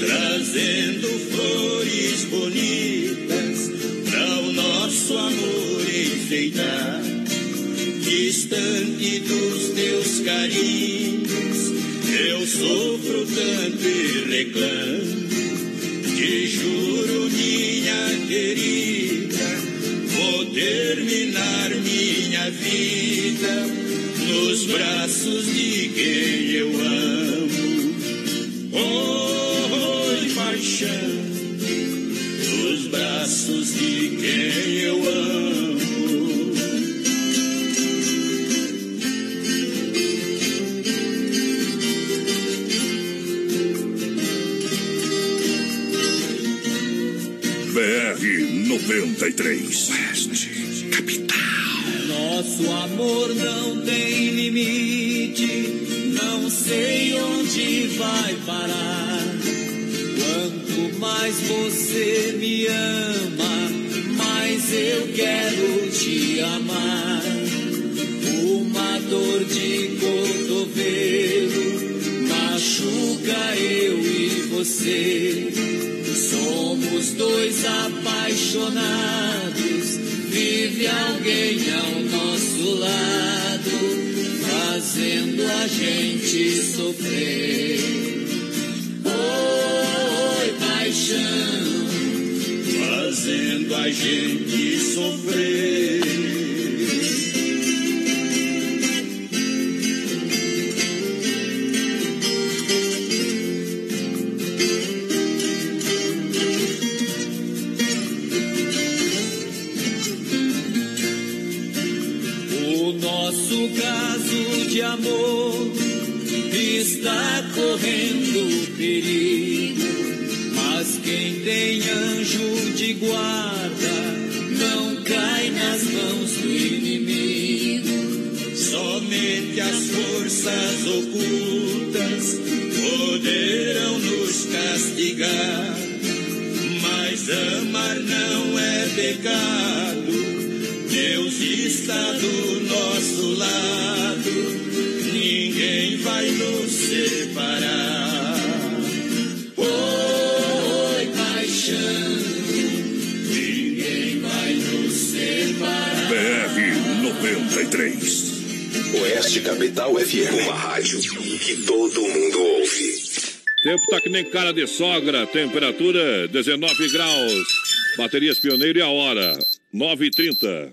trazendo flores bonitas para o nosso amor enfeitar. distante dos teus carinhos. Eu sofro tanto e reclamo. Te juro, minha querida, terminar minha vida nos braços de quem eu amo. Oi, paixão, nos braços de quem eu amo. BR 93. Nosso amor não tem limite, não sei onde vai parar. Quanto mais você me ama, mais eu quero te amar. Uma dor de cotovelo machuca eu e você. Somos dois apaixonados, vive alguém ao nosso lado, fazendo a gente sofrer. Oi, paixão, fazendo a gente sofrer. Guarda não cai nas mãos do inimigo. Somente as forças ocultas poderão nos castigar, mas amar não é pecado. Deus está do nosso lado, ninguém vai nos 93. Oeste Capital FM. Uma rádio que todo mundo ouve. Tempo tá que nem cara de sogra, temperatura 19 graus. Baterias Pioneiro e a hora, 9h30.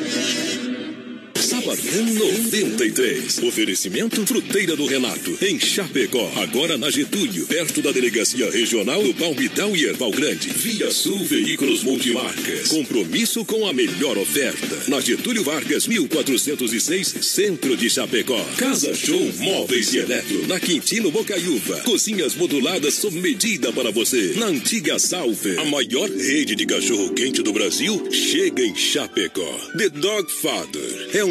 Sabadão 93. Oferecimento Fruteira do Renato, em Chapecó. Agora na Getúlio, perto da Delegacia Regional do Palmital e Erval Grande. Via Sul Veículos Multimarcas. Compromisso com a melhor oferta. Na Getúlio Vargas, 1406, Centro de Chapecó. Casa Show Móveis e Eletro. Na Quintino Bocaiúva. Cozinhas moduladas sob medida para você. Na antiga Salve. A maior rede de cachorro-quente do Brasil chega em Chapecó. The Dog Father. É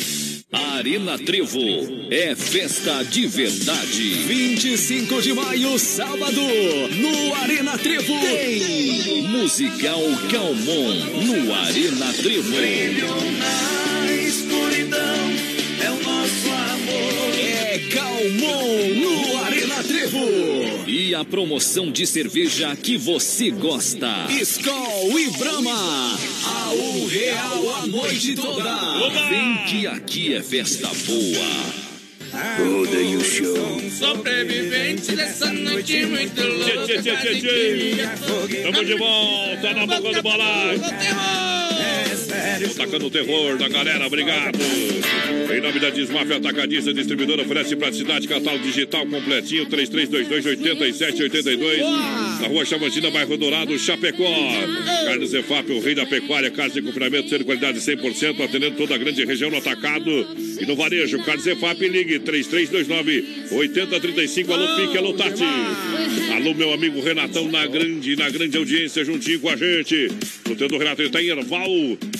Arena Trevo é festa de verdade. 25 de maio, sábado, no Arena Trevo. Tem Musical Calmon no Arena Trevo. na escuridão é o nosso amor. É Calmon no Arena Trevo. E a promoção de cerveja que você gosta. Skol e Brahma. A um real a noite toda. Vem que aqui é festa boa. Rodeio Show. Sobrevivente dessa noite muito louca. Tchê, tchê, tchê, tchê. Tamo de volta na boca do balaio. Atacando o terror da galera, obrigado. Em nome da Desmafia Atacadista, distribuidora oferece praticidade, catálogo digital completinho, 3322-8782. Na rua Chavantina, bairro Dourado, Chapecó. Carnes Efap, o rei da pecuária, carne de confinamento, ser qualidade 100%, atendendo toda a grande região no atacado e no varejo. Carnes Efap, ligue 3329-8035. Alô, Pique, alô, Tati. Alô, meu amigo Renatão, na grande, na grande audiência, juntinho com a gente. O teu do Renato, ele tá em Erval,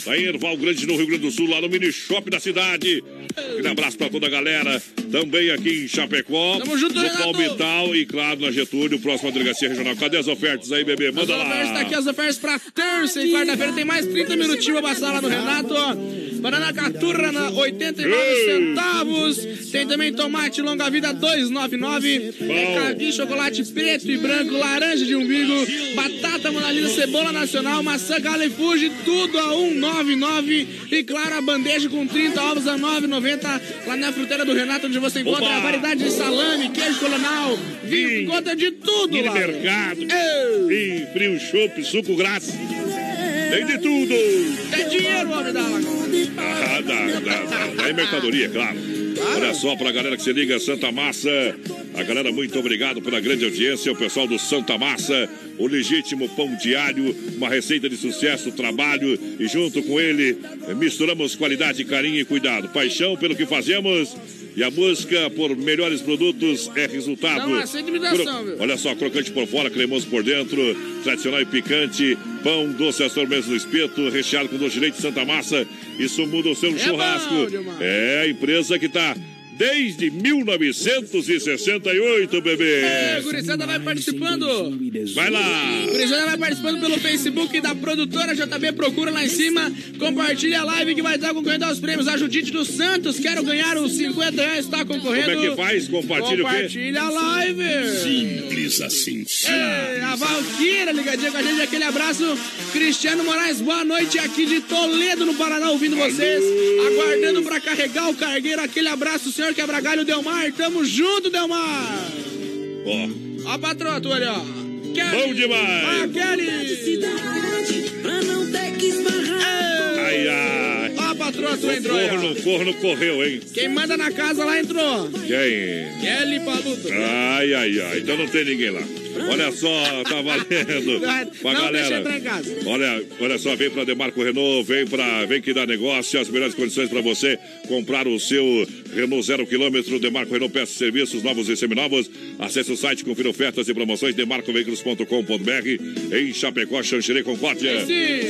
tá em Erval Grande, no Rio Grande do Sul, lá no mini shop da cidade. Aquele abraço pra toda a galera. Também aqui em Chapecó, Tamo junto, no Renato. Palmital e, claro, na Getúlio, próxima delegacia regional. Cadê as ofertas aí, bebê? Manda As ofertas lá. tá aqui, as ofertas pra terça e quarta-feira. Tem mais 30 minutinhos pra passar lá no Renato. Banana caturra na 89 centavos. Tem também tomate longa vida 2,99. Recadinho, chocolate preto e branco, laranja de umbigo, batata monalisa, cebola nacional, maçã gala e fuji, tudo a 1,99. E claro, a bandeja com 30 ovos a 9,90 lá na fruteira do Renato, onde você encontra Opa! a variedade de salame, queijo colonal, vinho, conta de tudo Mini lá. mercado. Sim, frio, chopp, suco grátis. Tem de tudo. É dinheiro, homem da. Ah, da, da, da, da mercadoria, claro. Olha só pra galera que se liga, Santa Massa. A galera, muito obrigado pela grande audiência. O pessoal do Santa Massa, o legítimo pão diário, uma receita de sucesso, trabalho. E junto com ele, misturamos qualidade, carinho e cuidado. Paixão pelo que fazemos. E a busca por melhores produtos é resultado. Não Cro- viu? Olha só, crocante por fora, cremoso por dentro, tradicional e picante, pão doce às sobremesas no espeto, recheado com doce de leite Santa Massa. Isso muda o seu churrasco. bom. É a empresa que tá desde 1968, bebê. É, gurizada vai participando. Vai lá. Gurizada vai participando pelo Facebook da produtora JB. Procura lá em cima. Compartilha a live que vai estar concorrendo aos prêmios. A Judite dos Santos. Quero ganhar os 50 reais. Está concorrendo. Como é que faz? Compartilha o quê? Compartilha a live. Simples assim. É, a Valquíria ligadinha com a gente. Aquele abraço. Cristiano Moraes, boa noite aqui de Toledo, no Paraná, ouvindo vocês. Aguardando pra carregar o cargueiro. Aquele abraço, senhor Quebragalho Delmar. Tamo junto, Delmar. Ó, Ó a patroa tua ali, ó. Bom demais. Ó, a Kelly. Pra não ter que esbarrar. ai, ai. Entrou aí, ó. Corno, corno correu, hein? Quem manda na casa lá entrou. Quem? Kelly Paluto. Ai, ai, ai. Então não tem ninguém lá. Olha só, tá valendo. Pra Não, deixa galera. entrar em casa. Olha, olha só, vem pra Demarco Renault, vem pra, vem que dá negócio, as melhores condições pra você comprar o seu Renault zero quilômetro, Demarco Renault peças e serviços novos e seminovos. Acesse o site, confira ofertas e promoções, demarcoveículos.com.br em Chapecó, Xanxerê, Concórdia.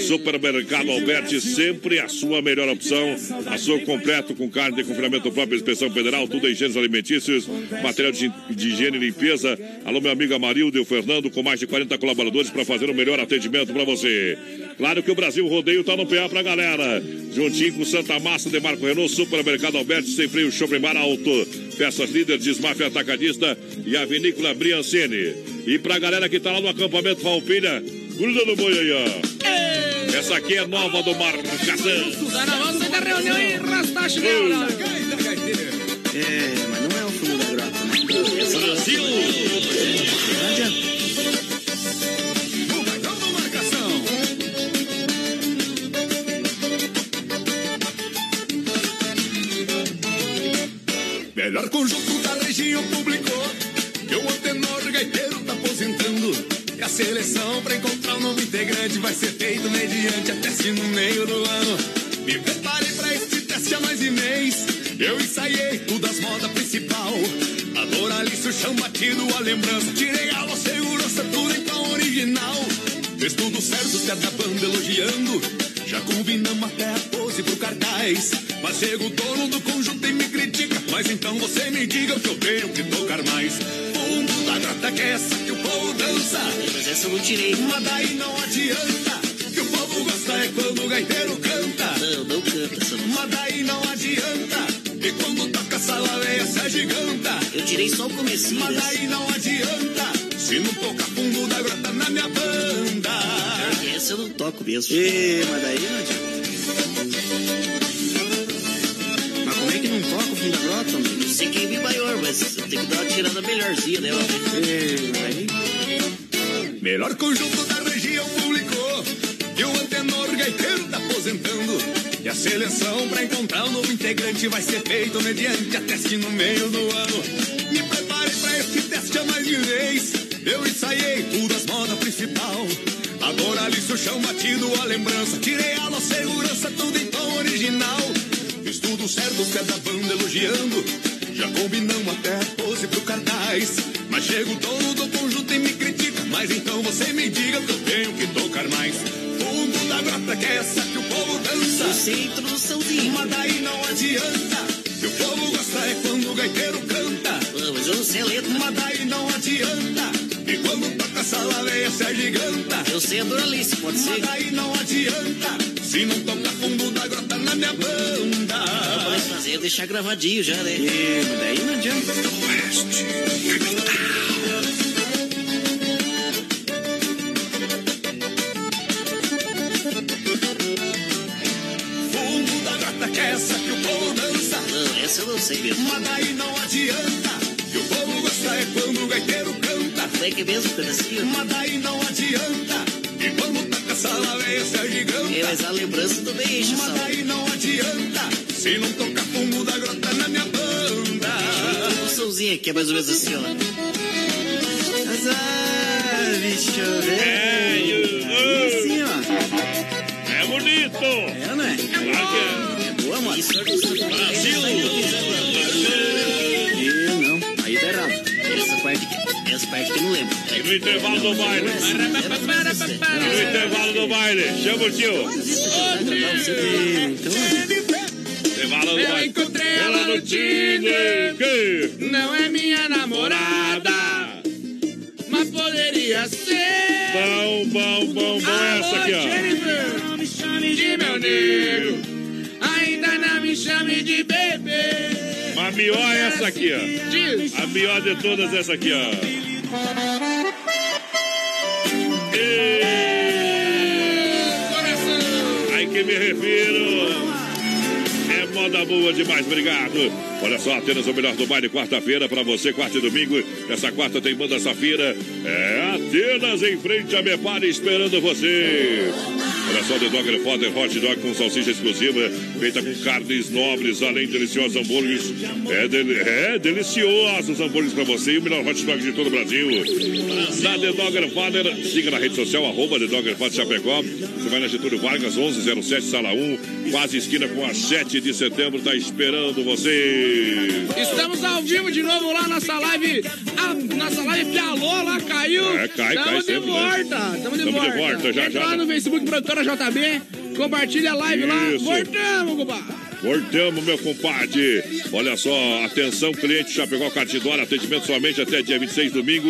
Supermercado Alberti, sempre a sua melhor opção. Açougue completo com carne de confinamento próprio, inspeção federal, tudo em gêneros alimentícios, material de, de higiene e limpeza. Alô, meu amigo Amarildo e o Fernando, com mais de 40 colaboradores para fazer o melhor atendimento para você. Claro que o Brasil Rodeio tá no PA pra galera. Juntinho com Santa Massa, Demarco Renault, Supermercado Alberti, Sem Freio, Shopping Bar Alto. Peças líder, Desmafia Atacadista e a Vinícola Briancini. E pra galera que tá lá no acampamento Falpilha, gruda no boi aí, ó. Essa aqui é nova do Marcação. Tá na volta da reunião e rastar chinelo. É, mas não é o fundo da grota, né? Brasil! Não adianta. Melhor conjunto da região publicou o antenor gaiteiro tá aposentando. E a seleção pra encontrar um novo integrante vai ser feito mediante a teste no meio do ano. Me preparei pra este teste há mais de mês. Eu ensaiei tudo as modas principal. A Doralice, o chão batido, a lembrança. Tirei a segurança, tudo tom original. Fez tudo certo, da banda elogiando. Já combinamos até a pose pro cartaz. Mas chega o dono do conjunto e me critica. Mas então você me diga o que eu tenho que tocar mais. Fundo da grata que é essa que o povo dança. Mas essa eu não tirei. Mas daí não adianta. Que o povo gosta é quando o gaiteiro canta. Não, não canta música. Mas daí não adianta. E quando toca essa laveia se agiganta. Eu tirei só o comecinho. Mas daí não adianta. Se não tocar fundo da grota na minha banda. Essa eu não toco mesmo. Ê, mas daí não adianta. Mas como é que não toca o fim da grota? Não sei quem vem maior, mas eu tenho que dar uma tirada melhorzinha dela. Ê, mas daí... Melhor conjunto da região publicou que o antenor gaiteiro tá aposentando. E a seleção pra encontrar um novo integrante vai ser feito mediante a teste no meio do ano. Me preparei pra este teste a mais de vez. Eu ensaiei tudo as modas principal. Agora ali o chão batido, a lembrança. Tirei a segurança, tudo em tom original. Fiz tudo certo, os pés da banda elogiando. Já combinamos até a pose pro cartaz. Mas chega o dono do conjunto e me critica. Mas então você me diga que eu tenho que tocar mais. Fundo da grota que é essa que o povo dança. Eu sei a introduçãozinha. Mas daí não adianta. Que o povo gosta é quando o gaiteiro canta. Não sei a letra. Mas daí não adianta. E quando toca essa laveia se agiganta. Eu sei a Doralice, pode ser. Mas daí não adianta. Se não toca fundo da grota na minha banda. Ah, pode fazer, deixar gravadinho já, né? Mas daí não adianta. Oeste, Fundo da grota que é essa que o povo dança. Não, essa eu não sei mesmo. Mas daí não adianta. Que o povo gosta é quando o gaiteiro. Como é que é mesmo o pedacinho? Mas daí não adianta. E quando toca essa laveia se agiganta. É, mas a lembrança também enche o Mas daí não adianta. Se não toca fundo da grota na minha banda. Um somzinho que é mais ou menos assim, ó. Mas, ah, bicho, É, velho. e- Assim, ó. É bonito! É, né? Claro que é. É boa, mano. Brasil! Ê, parte que eu não lembro. E no intervalo do baile. E no intervalo do baile. Chama o tio. Então, Intervalo do Eu baile. encontrei ela no Tinder. Não é minha namorada, mas poderia ser. Bom, bom, bom, bom. Essa aqui, ó. Jennifer, não me chame de meu nego. Ainda não me chame de bebê. A melhor é essa aqui, ó. A melhor de todas é essa aqui, ó. Me refiro. É moda boa demais, obrigado. Olha só, Atenas, o melhor do baile, quarta-feira para você, quarta e domingo. Essa quarta tem banda Safira. É Atenas em frente a Mepare esperando você. Olha só, The Dogger Potter Hot Dog com salsicha exclusiva, feita com carnes nobres, além de deliciosos hambúrgueres. É, deli é deliciosos hambúrgueres para você e o melhor hot dog de todo o Brasil. Na The Dogger Father, siga na rede social, arroba The Dogger Father Chapecó. Você vai na Getúlio Vargas, 1107, sala 1, quase esquina com a 7 de setembro, tá esperando você. Estamos ao vivo de novo lá, nossa live. A nossa live pialou lá, caiu. É, cai, Tamo cai de sempre, né? volta. Tamo de Tamo de volta. já, Entra já. lá no Facebook, produtora JB. Compartilha a live lá. Isso. Voltamos, compadre. Voltamos, meu compadre. Olha só, atenção, cliente Chapecó Cartidora, atendimento somente até dia 26, domingo.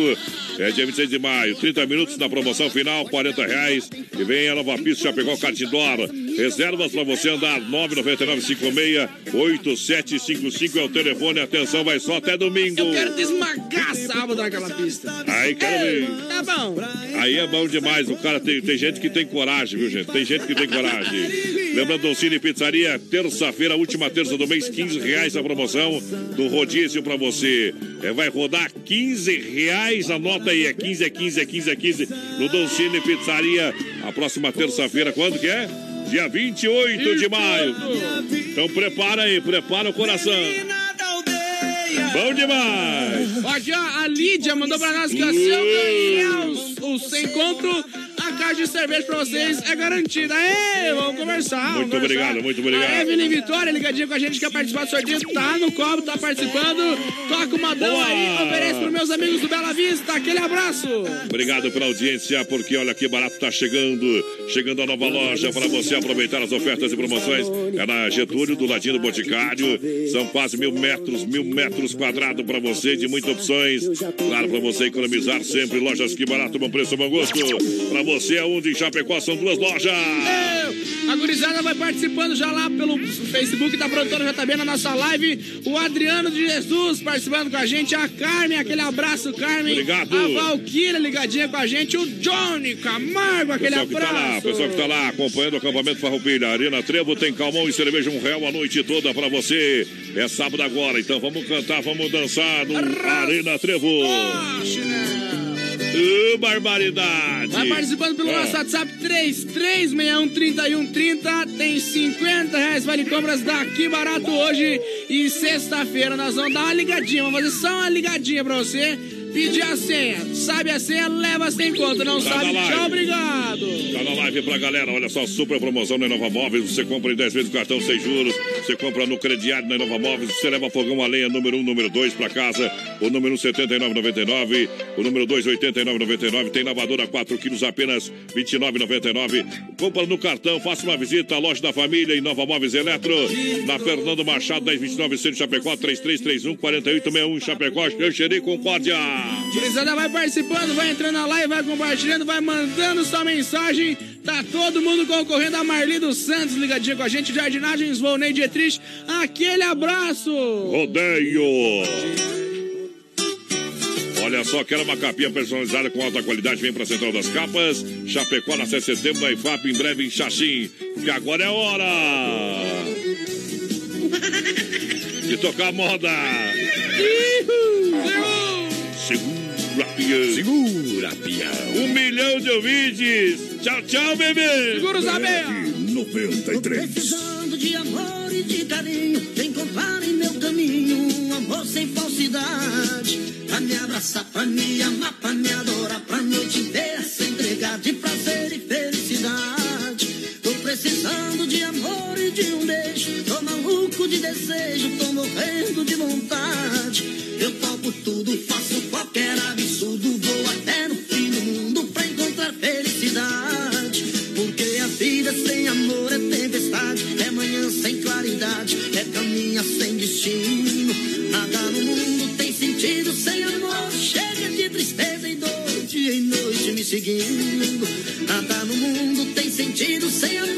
É dia 26 de maio. 30 minutos na promoção final, 40 reais. E vem a nova pista Chapecó Cartidora. Reservas para você andar 99956-8755 é o telefone. Atenção, vai só até domingo. Eu quero te esmagar sábado naquela pista. Aí, quero ver. Tá bom. Aí é bom demais. O cara tem, tem gente que tem coragem, viu, gente? Tem gente que tem coragem. Lembrando, Dolcine Pizzaria, terça-feira, última terça do mês, 15 reais a promoção do rodízio pra você. É, vai rodar 15 reais, anota aí, é 15, é 15, é 15, é 15 no Dolcine Pizzaria. A próxima terça-feira, quando que é? Dia 28 de maio. Então prepara aí, prepara o coração. Bom demais. Aqui, ó, a Lídia mandou pra nós que ó, se eu ganhar o, o sem encontro, caixa de cerveja pra vocês é garantida. Aê, vamos conversar. Muito vamos conversar. obrigado, muito obrigado. A Evelyn Vitória, ligadinha com a gente, quer participar do sorteio, tá no copo, tá participando. Toca uma dama Boa. aí, oferece pros meus amigos do Bela Vista. Aquele abraço. Obrigado pela audiência, porque olha que barato tá chegando. Chegando a nova loja para você aproveitar as ofertas e promoções. É na Getúlio, do ladinho do Boticário. São quase mil metros, mil metros quadrados para você, de muitas opções. Claro, para você economizar sempre. Lojas que barato, bom preço, bom gosto. Para você, aonde em Chapecó são duas lojas. A gurizada vai participando já lá pelo Facebook da produtora JB na nossa live. O Adriano de Jesus participando com a gente. A Carmen, aquele abraço, Carmen. Obrigado. A Valquíria ligadinha com a gente. O Johnny Camargo, aquele Pessoal que tá lá, abraço. pessoal que tá lá acompanhando o acampamento Farroupilha. Arena Trevo tem calmão e cerveja um real a noite toda pra você. É sábado agora, então vamos cantar, vamos dançar no Arena Trevo. Ô, barbaridade! Vai participando pelo É. nosso WhatsApp 33613130. Tem 50 reais vale compras daqui barato hoje. E sexta-feira nós vamos dar uma ligadinha. Vamos fazer só uma ligadinha pra você. Pedir a senha. Sabe a senha, leva sem conta. Não Tá sabe? Tchau, obrigado. Tá na live pra galera, olha só, super promoção na Inova Móveis. Você compra em 10 vezes cartão sem juros. Você compra no crediário na Inova Móveis. Você leva fogão a lenha número 1, número 2 pra casa. O número 1, 79,99. O número 2, 89,99. Tem lavadora 4 quilos, apenas 29,99. Compra no cartão, faça uma visita à loja da família Inova Móveis Eletro. Na Fernando Machado, 1029, Centro Chapecó, 3331 4861 Chapecó, Xanxerê, Concórdia. Gurizada vai participando, vai entrando na live, vai compartilhando, vai mandando sua mensagem. Tá todo mundo concorrendo a Marli dos Santos ligadinha com a gente. Jardinagens Volney Dietrich. Aquele abraço. Rodeio. Olha só, quero uma capinha personalizada com alta qualidade. Vem pra Central das Capas. Chapecó na 7 de setembro, na IFAP, em breve em Xaxim. Porque agora é hora de tocar a moda. Segura, peão. Segura, peão. Um milhão de ouvintes. Tchau, tchau, bebê. Segura os abelha. 93. Precisando de amor e de carinho, de encontrar em meu caminho um amor sem falsidade. Pra me abraçar, pra me amar, pra me adorar, pra noite inteira se entregar de prazer e felicidade. Precisando de amor e de um beijo, tô maluco de desejo, tô morrendo de vontade. Eu topo tudo, faço qualquer absurdo, vou até no fim do mundo pra encontrar felicidade. Porque a vida sem amor é tempestade, é manhã sem claridade, é caminha sem destino. Nada no mundo tem sentido sem amor. Chega de tristeza e dor, dia e noite me seguindo. Nada no mundo tem sentido sem amor.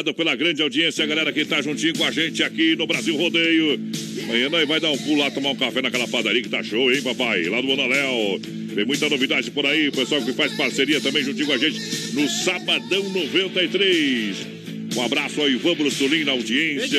Obrigado pela grande audiência, galera que tá juntinho com a gente aqui no Brasil Rodeio. Amanhã nós vai dar um pulo lá, tomar um café naquela padaria que tá show, hein, papai? Lá do Analéu. Tem muita novidade por aí, o pessoal que faz parceria também juntinho com a gente no Sabadão 93. Um abraço ao Ivan Brussolin na audiência.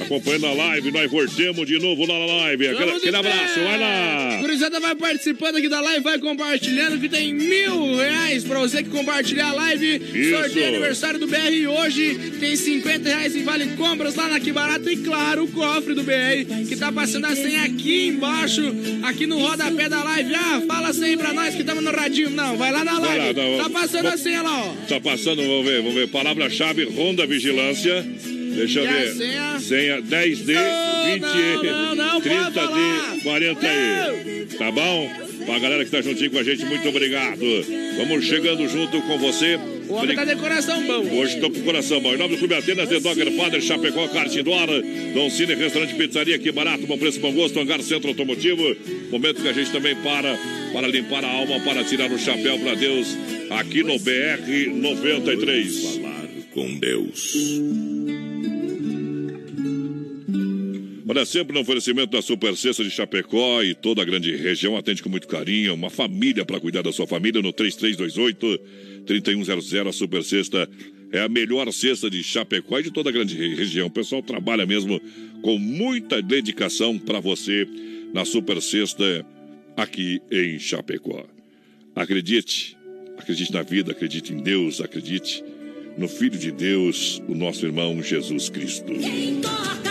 Acompanhando a live, nós voltemos de novo lá na live. De aquele abraço, vai lá. Gurizada vai participando aqui da live, vai compartilhando que tem mil reais pra você que compartilhar a live. Isso. Sorteio aniversário do BR e hoje tem 50 reais em vale compras lá na Que Barato e claro, o cofre do BR que tá passando a senha aqui embaixo, aqui no rodapé da live. Ah, fala a senha pra nós que estamos no radinho. Não, vai lá na live. lá, não. Tá passando a senha lá, ó. Tá passando, vamos ver, vamos ver. Palavra-chave, Ronda Vigilância. Deixa eu ver. senha? Senha 10D, 20, não, não, pode 30D, 40E. Tá bom? Pra galera que tá juntinho com a gente, muito obrigado. Vamos chegando junto com você. O homem tá de coração bom. Hoje tô com o coração bom. Em nome do Clube Atenas, The Dogger Father, Chapecó, Indoor, Dom Cine, Restaurante Pizzaria, que barato, bom preço, bom gosto, Hangar Centro Automotivo. Momento que a gente também para, para limpar a alma, para tirar o chapéu para Deus, aqui no BR 93. Falar com Deus. Olha, sempre no oferecimento da Super Cesta de Chapecó e toda a grande região, atende com muito carinho, uma família para cuidar da sua família no 3328-3100. A Super Cesta é a melhor cesta de Chapecó e de toda a grande re- região. O pessoal trabalha mesmo com muita dedicação para você na Super Cesta aqui em Chapecó. Acredite, acredite na vida, acredite em Deus, acredite no Filho de Deus, o nosso irmão Jesus Cristo. Quem toca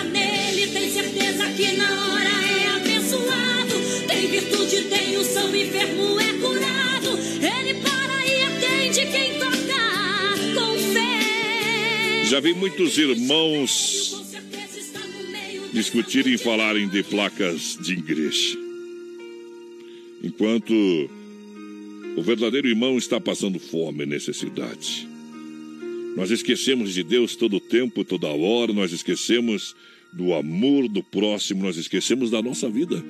Já vi muitos irmãos discutirem e falarem de placas de igreja. Enquanto o verdadeiro irmão está passando fome e necessidade. Nós esquecemos de Deus todo o tempo, toda hora, nós esquecemos do amor do próximo, nós esquecemos da nossa vida.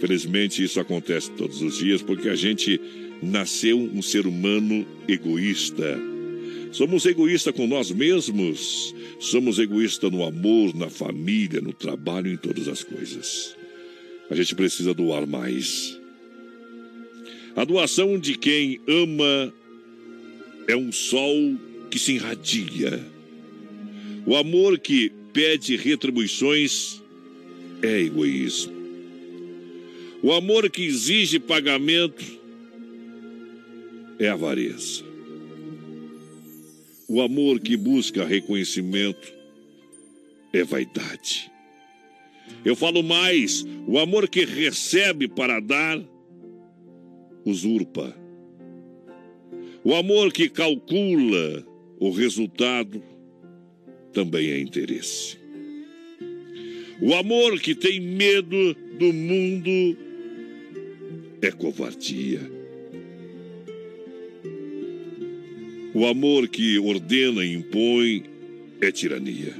Felizmente isso acontece todos os dias porque a gente nasceu um ser humano egoísta. Somos egoístas com nós mesmos, somos egoístas no amor, na família, no trabalho, em todas as coisas. A gente precisa doar mais. A doação de quem ama é um sol que se irradia. O amor que pede retribuições é egoísmo. O amor que exige pagamento é avareza. O amor que busca reconhecimento é vaidade. Eu falo mais: o amor que recebe para dar usurpa. O amor que calcula o resultado também é interesse. O amor que tem medo do mundo é covardia. O amor que ordena e impõe é tirania.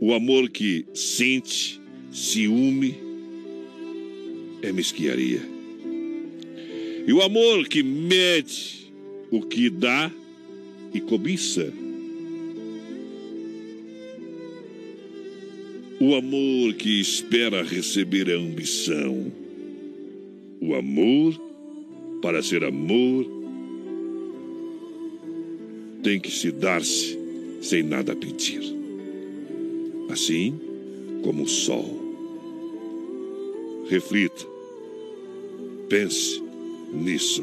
O amor que sente ciúme é mesquiaria. E o amor que mede o que dá e cobiça. O amor que espera receber a ambição. O amor, para ser amor, tem que se dar-se sem nada pedir. Assim como o sol. Reflita. Pense nisso.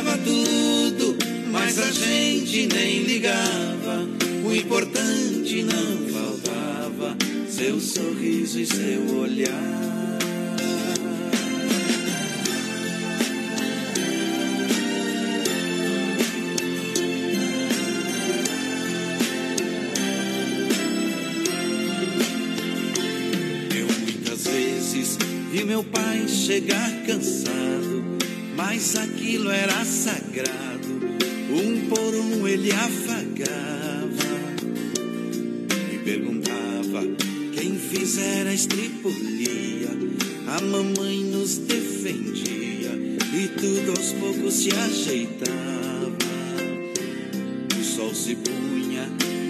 Faltava tudo, mas a gente nem ligava. O importante não faltava, seu sorriso e seu olhar. Eu muitas vezes vi meu pai chegar cansado, mas aquilo era sagrado. Um por um ele afagava e perguntava quem fizera estripulia. A mamãe nos defendia e tudo aos poucos se ajeitava. O sol se punha,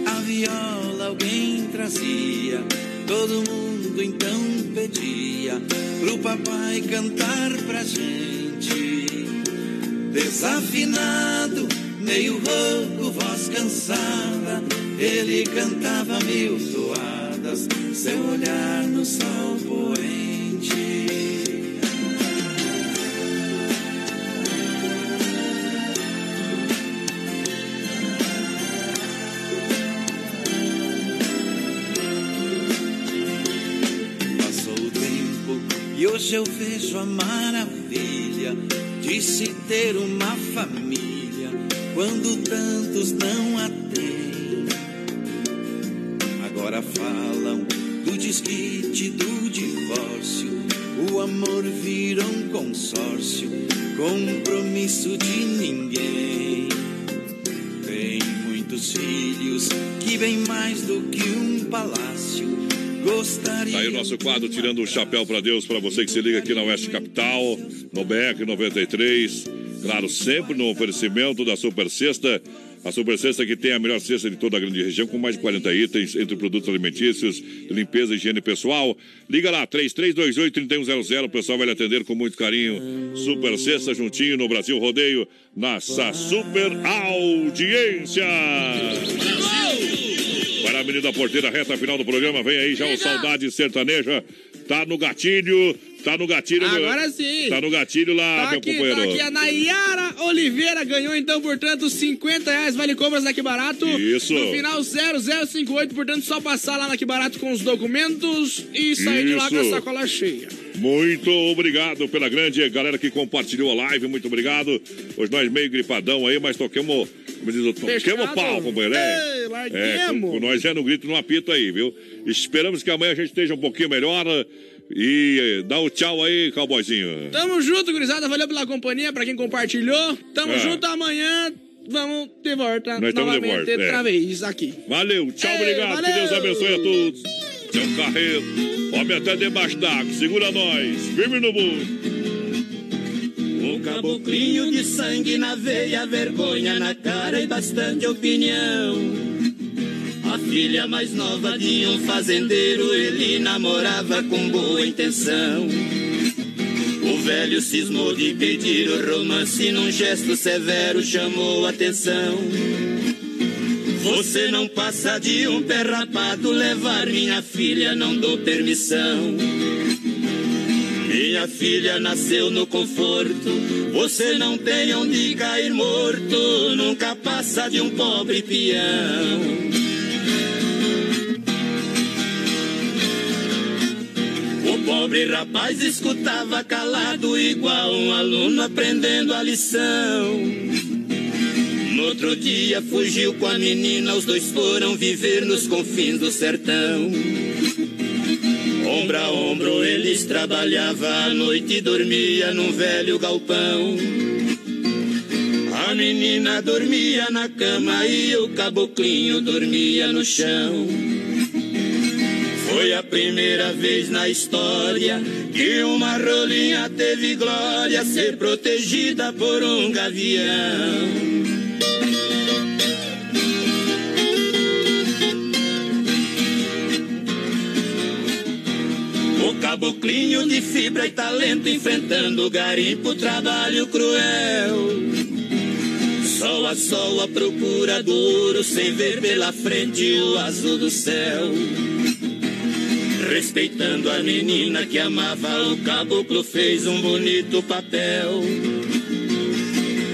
a viola alguém trazia. Todo mundo então pedia pro papai cantar pra gente. Desafinado, meio rouco, voz cansada, ele cantava mil toadas, seu olhar no sol poente. Passou o tempo e hoje eu vejo a se ter uma família quando tantos não a têm. Agora falam do desquite, do divórcio. O amor vira um consórcio, compromisso de ninguém. Tem muitos filhos que vêm mais do que um palácio. Gostaria. Tá aí o nosso quadro Tirando o Chapéu para Deus, para você que se liga aqui na Oeste Capital, no BR 93. Claro, sempre no oferecimento da Super Sexta. A Super Sexta que tem a melhor cesta de toda a grande região, com mais de 40 itens entre produtos alimentícios, limpeza e higiene pessoal. Liga lá, 3328-3100. O pessoal vai lhe atender com muito carinho. Super Sexta juntinho no Brasil Rodeio, nossa super audiência. Para a Avenida Porteira, reta final do programa, vem aí já o Saudade Sertaneja. Tá no gatilho, tá no gatilho. meu- Agora sim. Tá no gatilho lá, Tá meu aqui, companheiro. tá aqui a Nayara Oliveira ganhou então, portanto, 50 reais vale compras na Que Barato. Isso. No final 0058, portanto, só passar lá na Que Barato com os documentos e sair de lá com a Isso. sacola cheia. Muito obrigado pela grande galera que compartilhou a live, muito obrigado. Hoje nós meio gripadão aí, mas toquemos, como diz o toquemos pau, companheiro. Ei, É, larguemos. é com, com nós é no grito, no apito aí, viu? Esperamos que amanhã a gente esteja um pouquinho melhor. E dá o tchau aí, cowboyzinho. Tamo junto, gurizada. Valeu pela companhia, pra quem compartilhou. Tamo É. junto amanhã. Vamos de volta Nós estamos de novamente volta, é. outra vez aqui. Valeu, tchau, Ei, obrigado. Que valeu. Deus abençoe a todos. Seu carreiro, homem até debaixo d'água. Segura nós, firme no mundo. Um caboclinho de sangue na veia, vergonha na cara e bastante opinião. A filha mais nova de um fazendeiro, ele namorava com boa intenção. O velho cismou de pedir o romance num gesto severo, chamou atenção. Você não passa de um pé rapado, levar minha filha não dou permissão. Minha filha nasceu no conforto, você não tem onde cair morto, nunca passa de um pobre peão. Pobre rapaz escutava calado, igual um aluno aprendendo a lição. No outro dia fugiu com a menina, os dois foram viver nos confins do sertão. Ombro a ombro eles trabalhavam à noite e dormia num velho galpão. A menina dormia na cama e o caboclinho dormia no chão. Foi a primeira vez na história que uma rolinha teve glória ser protegida por um gavião. O caboclinho de fibra e talento enfrentando o garimpo, trabalho cruel. Sol a sol à procura do ouro, sem ver pela frente o azul do céu. Respeitando a menina que amava, o caboclo fez um bonito papel.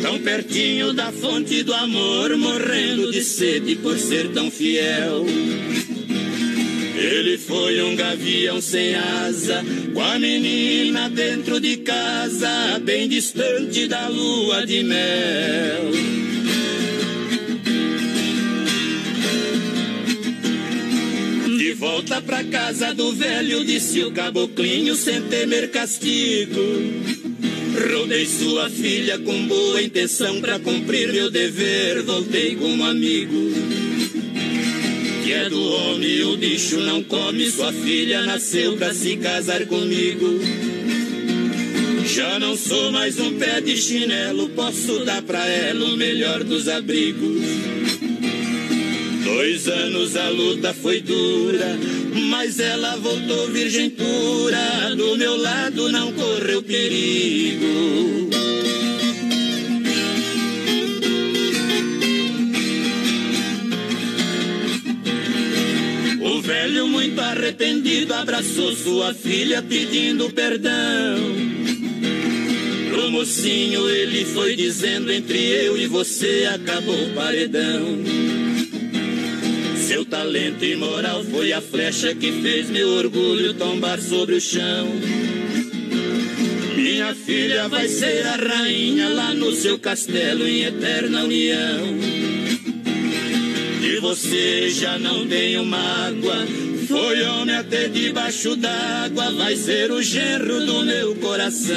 Tão pertinho da fonte do amor, morrendo de sede por ser tão fiel. Ele foi um gavião sem asa, com a menina dentro de casa, bem distante da lua de mel. Volta pra casa do velho, disse o caboclinho sem temer castigo. Rodei sua filha com boa intenção pra cumprir meu dever, voltei como amigo. Que é do homem o bicho não come, sua filha nasceu pra se casar comigo. Já não sou mais um pé de chinelo, posso dar pra ela o melhor dos abrigos. Dois anos a luta foi dura, mas ela voltou virgem pura. Do meu lado não correu perigo. O velho, muito arrependido, abraçou sua filha pedindo perdão. Pro mocinho ele foi dizendo: entre eu e você acabou o paredão. Talento e moral foi a flecha que fez meu orgulho tombar sobre o chão. Minha filha vai ser a rainha lá no seu castelo em eterna união. E você já não tenho mágoa. Foi homem até debaixo d'água, vai ser o genro do meu coração.